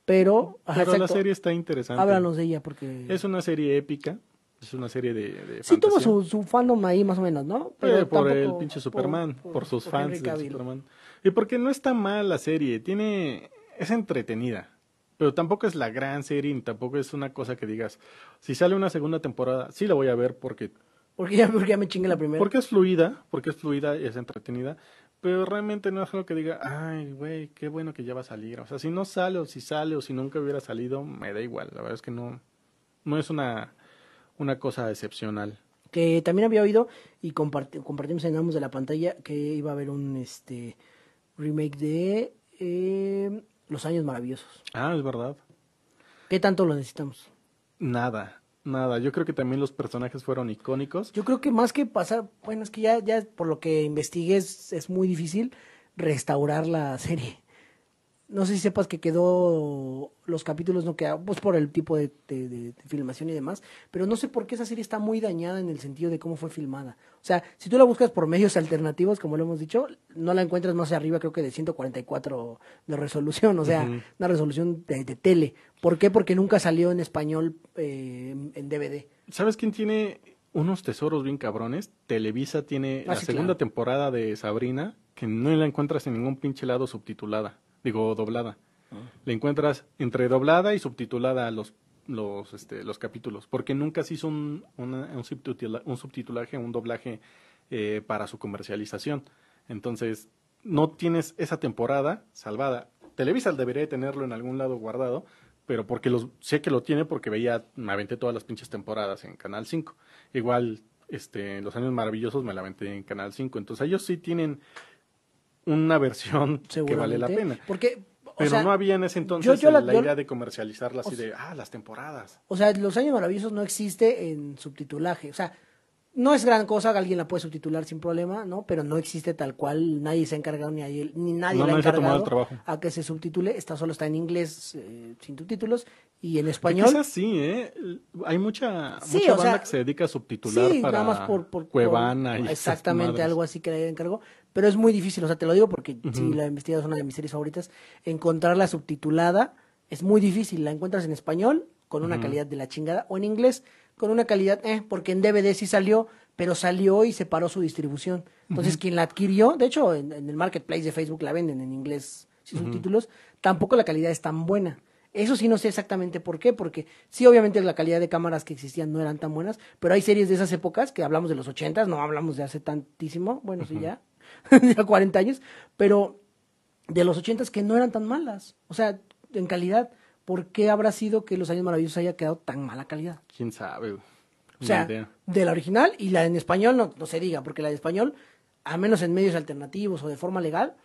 [SPEAKER 2] Pero, ajá,
[SPEAKER 3] pero la serie está interesante.
[SPEAKER 2] Háblanos de ella, porque...
[SPEAKER 3] Es una serie épica, es una serie de, de
[SPEAKER 2] Sí tuvo su, su fandom ahí más o menos, ¿no?
[SPEAKER 3] Eh, por
[SPEAKER 2] tampoco-
[SPEAKER 3] el pinche Superman, por, sus fans
[SPEAKER 2] Henry
[SPEAKER 3] de. Superman. Y porque no está mal la serie, tiene es entretenida, pero tampoco es la gran serie, ni tampoco es una cosa que digas, si sale una segunda temporada, sí la voy a ver porque
[SPEAKER 2] Porque ya, porque ya me chingue la primera.
[SPEAKER 3] porque es fluida, porque es fluida y es entretenida, pero realmente no es algo que diga, ay, güey, qué bueno que ya va a salir. O sea, si no sale o si sale o si nunca hubiera salido, me da igual. La verdad es que no, no es una, una cosa excepcional.
[SPEAKER 2] Que también había oído y comparti- compartimos en ambos de la pantalla que iba a haber un este remake de eh, Los Años Maravillosos.
[SPEAKER 3] Ah, es verdad.
[SPEAKER 2] ¿Qué tanto lo necesitamos?
[SPEAKER 3] Nada, nada. Yo creo que también los personajes fueron icónicos.
[SPEAKER 2] Yo creo que más que pasar, bueno, es que ya, ya por lo que investigué es, es muy difícil restaurar la serie. No sé si sepas que quedó, los capítulos no quedaron, pues por el tipo de, de- filmación y demás, pero no sé por qué esa serie está muy dañada en el sentido de cómo fue filmada. O sea, si tú la buscas por medios [laughs] alternativos, como lo hemos dicho, no la encuentras más arriba, creo que de 144 de resolución, o sea, una resolución de, de tele. ¿Por qué? Porque nunca salió en español eh, en- en DVD.
[SPEAKER 3] ¿Sabes quién tiene unos tesoros bien cabrones? Televisa tiene
[SPEAKER 2] Ah,
[SPEAKER 3] la
[SPEAKER 2] sí,
[SPEAKER 3] segunda
[SPEAKER 2] claro.
[SPEAKER 3] temporada de Sabrina, que no la encuentras en ningún pinche lado subtitulada. Digo, doblada.
[SPEAKER 2] Ah.
[SPEAKER 3] La encuentras entre doblada y subtitulada los los este, los capítulos, porque nunca se hizo un, una- un, subtitula- un subtitulaje, un doblaje eh, para su comercialización. Entonces, no tienes esa temporada salvada. Televisa debería de tenerlo en algún lado guardado, pero porque los, sé que lo tiene porque veía, me aventé todas las pinches temporadas en Canal 5. Igual, este, Los Años Maravillosos me la aventé en Canal 5. Entonces, ellos sí tienen una versión que vale la pena.
[SPEAKER 2] Porque, o
[SPEAKER 3] Pero
[SPEAKER 2] sea,
[SPEAKER 3] no había en ese entonces
[SPEAKER 2] yo- yo la-
[SPEAKER 3] la,
[SPEAKER 2] yo-
[SPEAKER 3] idea de comercializarla así de, ah, las temporadas.
[SPEAKER 2] O sea, Los Años Maravillosos no existe en subtitulaje. O sea, no es gran cosa, alguien la puede subtitular sin problema, ¿no? Pero no existe tal cual, nadie se ha encargado ni, nadie
[SPEAKER 3] No,
[SPEAKER 2] le ha encargado a que se subtitule. Está solo está en inglés eh, sin subtítulos y en español.
[SPEAKER 3] Quizás sí, ¿eh? Hay mucha,
[SPEAKER 2] Sí,
[SPEAKER 3] mucha banda
[SPEAKER 2] sea,
[SPEAKER 3] que se dedica a subtitular
[SPEAKER 2] sí,
[SPEAKER 3] para
[SPEAKER 2] nada más por, por-
[SPEAKER 3] Cuevana
[SPEAKER 2] por-
[SPEAKER 3] y
[SPEAKER 2] exactamente algo así que le encargó. Pero es muy difícil, o sea, te lo digo porque si la investigas es una de mis series favoritas, encontrarla subtitulada es muy difícil. La encuentras en español con una calidad de la chingada, o en inglés con una calidad, eh, porque en DVD sí salió, pero salió y se paró su distribución. Entonces, quien la adquirió, de hecho, en, en el marketplace de Facebook la venden en inglés sin subtítulos, tampoco la calidad es tan buena. Eso sí no sé exactamente por qué, porque sí, obviamente la calidad de cámaras que existían no eran tan buenas, pero hay series de esas épocas que hablamos de los ochentas, no hablamos de hace tantísimo, bueno, sí ya, [laughs] ya 40 años, pero de los ochentas que no eran tan malas, o sea, en calidad, ¿por qué habrá sido que Los Años Maravillosos haya quedado tan mala calidad?
[SPEAKER 3] ¿Quién sabe? güey?
[SPEAKER 2] O sea, de la original y la en español no, no se diga, porque la de español, a menos en medios alternativos o de forma legal,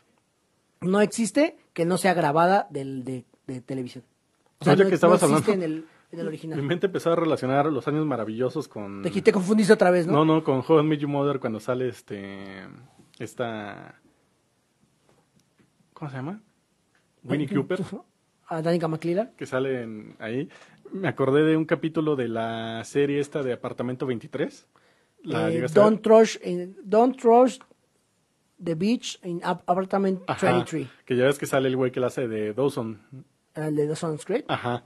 [SPEAKER 2] no existe que no sea grabada del, de, de televisión. O sea, no,
[SPEAKER 3] que estabas
[SPEAKER 2] no
[SPEAKER 3] hablando-
[SPEAKER 2] en el, en el
[SPEAKER 3] Mi
[SPEAKER 2] original.
[SPEAKER 3] mente empezó a relacionar los años maravillosos con...
[SPEAKER 2] Te, te confundiste otra vez, ¿no?
[SPEAKER 3] No, no, con Met Your Mother cuando sale este... Esta... ¿Cómo se llama? Winnie Cooper,
[SPEAKER 2] A Danica McClellan.
[SPEAKER 3] que sale en- ahí. Me acordé de un capítulo de la serie esta de Apartamento 23. ¿La
[SPEAKER 2] Eh, don't, Rush in- don't Rush the Beach in Ap- Apartment
[SPEAKER 3] Ajá,
[SPEAKER 2] 23.
[SPEAKER 3] Que ya ves que sale el güey que la hace de Dawson.
[SPEAKER 2] El de Dawson's Creek.
[SPEAKER 3] Ajá.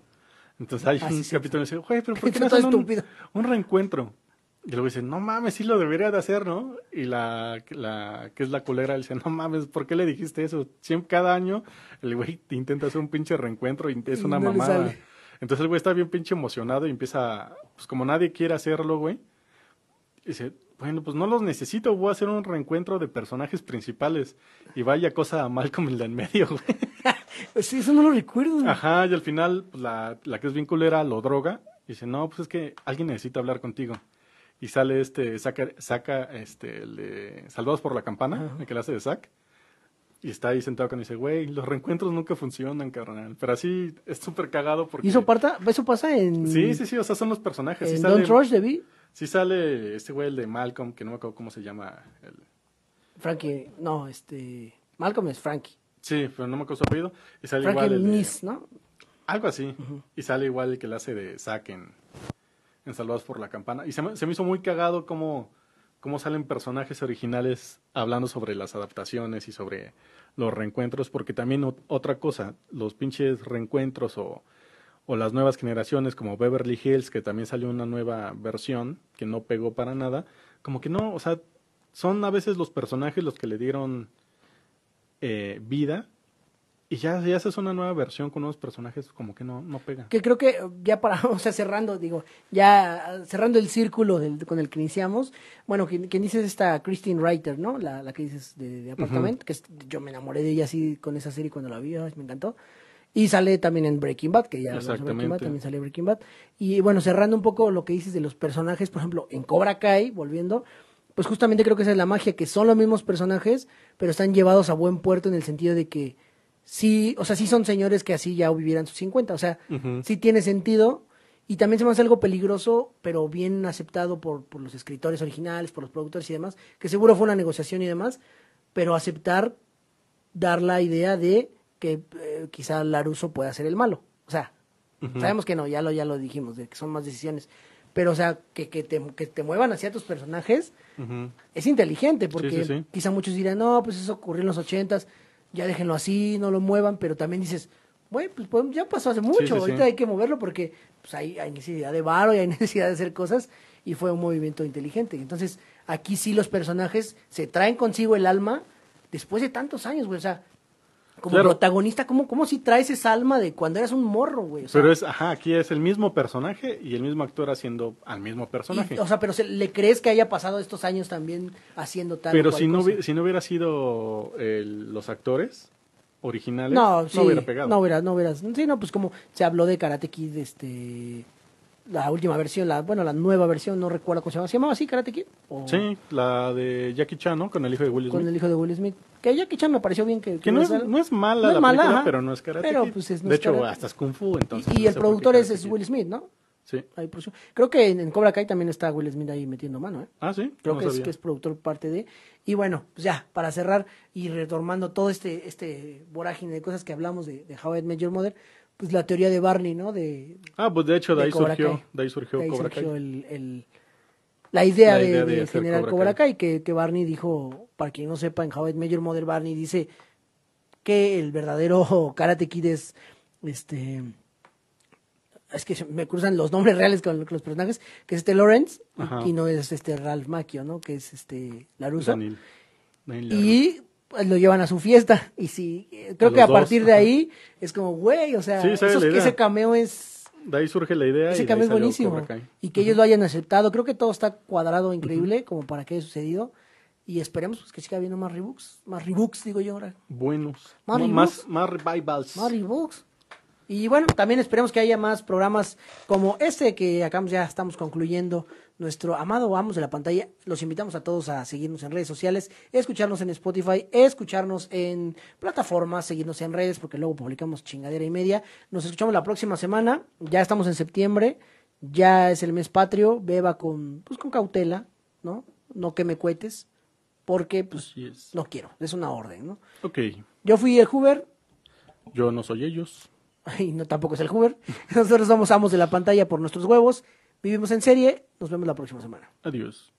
[SPEAKER 3] Entonces hay
[SPEAKER 2] Ah,
[SPEAKER 3] un
[SPEAKER 2] sí,
[SPEAKER 3] capítulo que dice, güey, pero [laughs] ¿por qué no hacen un, un reencuentro? Y luego dice, no mames, sí lo debería de hacer, ¿no? Y la, la que es la culera le dice, no mames, ¿por qué le dijiste eso? Siempre, cada año el güey intenta hacer un pinche reencuentro y es una
[SPEAKER 2] no
[SPEAKER 3] mamada. Entonces el güey está bien pinche emocionado y empieza, pues como nadie quiere hacerlo, güey, dice, bueno, pues no los necesito, voy a hacer un reencuentro de personajes principales. Y vaya cosa mal como el de en medio, güey. [laughs]
[SPEAKER 2] Sí, eso no lo recuerdo.
[SPEAKER 3] Ajá, y al final pues, la, la que es bien culera lo droga y dice, no, pues es que alguien necesita hablar contigo. Y sale este, saca, saca este, el de Salvados por la Campana, el que le hace de Zack. Y está ahí sentado con dice, güey, los reencuentros nunca funcionan, carnal. Pero así es súper cagado porque...
[SPEAKER 2] ¿Y eso, parta, eso pasa en,
[SPEAKER 3] Sí, sí, sí, o sea, son los personajes. Sí
[SPEAKER 2] en
[SPEAKER 3] sale,
[SPEAKER 2] Don't Rush Beach?
[SPEAKER 3] sí sale este güey, el de Malcolm, que no me acuerdo cómo se llama. el-
[SPEAKER 2] Frankie, no, este... Malcolm es Frankie.
[SPEAKER 3] Sí, pero no me acuerdo su apellido. Y sale
[SPEAKER 2] Frankie
[SPEAKER 3] igual el de-
[SPEAKER 2] ¿no?
[SPEAKER 3] Algo así. Y sale igual el que le hace de Zack en, en Salvados por la Campana. Y se me, se me hizo muy cagado cómo, cómo salen personajes originales hablando sobre las adaptaciones y sobre los reencuentros, porque también otra cosa, los pinches reencuentros o, o las nuevas generaciones como Beverly Hills, que también salió una nueva versión que no pegó para nada, como que no, o sea, son a veces los personajes los que le dieron eh, vida y ya, ya haces una nueva versión con nuevos personajes, como que no, no pega.
[SPEAKER 2] Que creo que ya para, [laughs] o sea, cerrando, digo, ya cerrando el círculo del, con el que iniciamos, bueno, quien, quien dices esta Christine Reiter, ¿no? La, la que dices de, de Apartment, que es- yo me enamoré de ella así con esa serie cuando la vi, ay, me encantó. Y sale también en Breaking Bad, que ya Breaking Bad, también sale Breaking Bad. Y bueno, cerrando un poco lo que dices de los personajes, por ejemplo, en Cobra Kai, volviendo, pues justamente creo que esa es la magia, que son los mismos personajes, pero están llevados a buen puerto en el sentido de que sí, o sea, sí son señores que así ya vivieran sus 50, o sea,
[SPEAKER 3] Ujú.
[SPEAKER 2] sí tiene sentido y también se me hace algo peligroso, pero bien aceptado por, por los escritores originales, por los productores y demás, que seguro fue una negociación y demás, pero aceptar dar la idea de que eh, quizá Laruso pueda ser el malo. O sea, sabemos que no, ya lo, ya lo dijimos, de que son más decisiones. Pero, o sea, que, que, te, que te muevan hacia tus personajes es inteligente, porque
[SPEAKER 3] Sí, sí, sí.
[SPEAKER 2] quizá muchos dirán, no, pues eso ocurrió en los ochentas, ya déjenlo así, no lo muevan, pero también dices, güey, pues podemos- ya pasó hace mucho,
[SPEAKER 3] sí, sí.
[SPEAKER 2] ahorita hay que moverlo porque pues, hay, hay necesidad de varo y hay [laughs] necesidad de hacer cosas, y fue un movimiento inteligente. Entonces, aquí sí los personajes se traen consigo el alma después de tantos años, güey, o sea, como
[SPEAKER 3] Claro.
[SPEAKER 2] protagonista, ¿cómo, ¿cómo si traes esa alma de cuando eras un morro, güey? O sea,
[SPEAKER 3] Pero es, ajá, aquí es el mismo personaje y el mismo actor haciendo al mismo personaje.
[SPEAKER 2] y- o sea, pero se- ¿le crees que haya pasado estos años también haciendo tal
[SPEAKER 3] Pero si no,
[SPEAKER 2] cosa?
[SPEAKER 3] si no hubiera sido los actores originales,
[SPEAKER 2] No, sí,
[SPEAKER 3] hubiera pegado.
[SPEAKER 2] No hubieras, no hubieras. Sí, no, pues como se habló de Karate Kid, este. La última versión, la, bueno, la nueva versión, no recuerdo cómo se llama. ¿Se llamaba así Karate Kid? ¿O
[SPEAKER 3] Sí, la de Jackie Chan, ¿no? Con el hijo de Will
[SPEAKER 2] Con
[SPEAKER 3] Smith.
[SPEAKER 2] el hijo de Will Smith. Que Jackie Chan me pareció bien que.
[SPEAKER 3] Que no es, no es mala
[SPEAKER 2] No es
[SPEAKER 3] la
[SPEAKER 2] mala,
[SPEAKER 3] película, pero no es Karate
[SPEAKER 2] Pero,
[SPEAKER 3] Kid.
[SPEAKER 2] pues, es- no
[SPEAKER 3] de
[SPEAKER 2] es
[SPEAKER 3] hecho,
[SPEAKER 2] karate.
[SPEAKER 3] hasta es Kung Fu, entonces.
[SPEAKER 2] Y, y
[SPEAKER 3] no
[SPEAKER 2] el productor es, es. Will Smith, ¿no?
[SPEAKER 3] Sí.
[SPEAKER 2] Ahí. Creo que en, en Cobra Kai también está Will Smith ahí metiendo mano, ¿eh?
[SPEAKER 3] Ah, sí.
[SPEAKER 2] Creo que, es, que es productor parte de. Y bueno, pues ya, para cerrar y retomando todo este, este vorágine de cosas que hablamos de, de How I Met Your Mother, pues la teoría de Barney, ¿no? De,
[SPEAKER 3] Ah, pues de hecho de,
[SPEAKER 2] de
[SPEAKER 3] ahí surgió, de ahí surgió
[SPEAKER 2] de ahí
[SPEAKER 3] Cobra
[SPEAKER 2] surgió
[SPEAKER 3] Kai.
[SPEAKER 2] el, el- la idea,
[SPEAKER 3] La
[SPEAKER 2] de,
[SPEAKER 3] idea de
[SPEAKER 2] generar
[SPEAKER 3] Cobra
[SPEAKER 2] Cobra
[SPEAKER 3] Kai.
[SPEAKER 2] Que, que Barney dijo, para quien no sepa, en How I Met Your Mother, Barney dice que el verdadero [laughs] Karate Kid es este es que me cruzan los nombres reales con, los personajes, que es este Lawrence y-
[SPEAKER 3] Ajá.
[SPEAKER 2] y, no es este Ralph Macchio, ¿no? Que es este Laruso.
[SPEAKER 3] Daniel. Daniel Laruso.
[SPEAKER 2] Y pues, lo llevan a su fiesta. Y sí, eh, creo
[SPEAKER 3] A
[SPEAKER 2] que a
[SPEAKER 3] dos,
[SPEAKER 2] partir de
[SPEAKER 3] ajá.
[SPEAKER 2] ahí es como, güey, o sea,
[SPEAKER 3] Sí,
[SPEAKER 2] esos- ese cameo es
[SPEAKER 3] De ahí surge la idea.
[SPEAKER 2] ese
[SPEAKER 3] y
[SPEAKER 2] cambio es buenísimo. Y que ellos lo hayan aceptado. Creo que todo está cuadrado increíble como para que haya sucedido. Y esperemos pues, que siga habiendo más rebooks. Más rebooks, digo yo ahora.
[SPEAKER 3] Buenos.
[SPEAKER 2] Más
[SPEAKER 3] más, más revivals.
[SPEAKER 2] Más rebooks. Y bueno, también esperemos que haya más programas como este que acá ya estamos concluyendo. Nuestro amado Vamos de la pantalla. Los invitamos a todos a seguirnos en redes sociales, escucharnos en Spotify, escucharnos en plataformas, seguirnos en redes porque luego publicamos chingadera y media. Nos escuchamos la próxima semana. Ya estamos en septiembre. Ya es el mes patrio. Beba con, pues, con cautela, ¿no? No que me cuetes. Porque, pues, no quiero. Es una orden, ¿no?
[SPEAKER 3] Ok.
[SPEAKER 2] Yo fui el Hoover.
[SPEAKER 3] Yo no soy ellos.
[SPEAKER 2] y no tampoco es el Hoover. [laughs] Nosotros somos amos de la pantalla por nuestros huevos. Vivimos en serie. Nos vemos la próxima semana.
[SPEAKER 3] Adiós.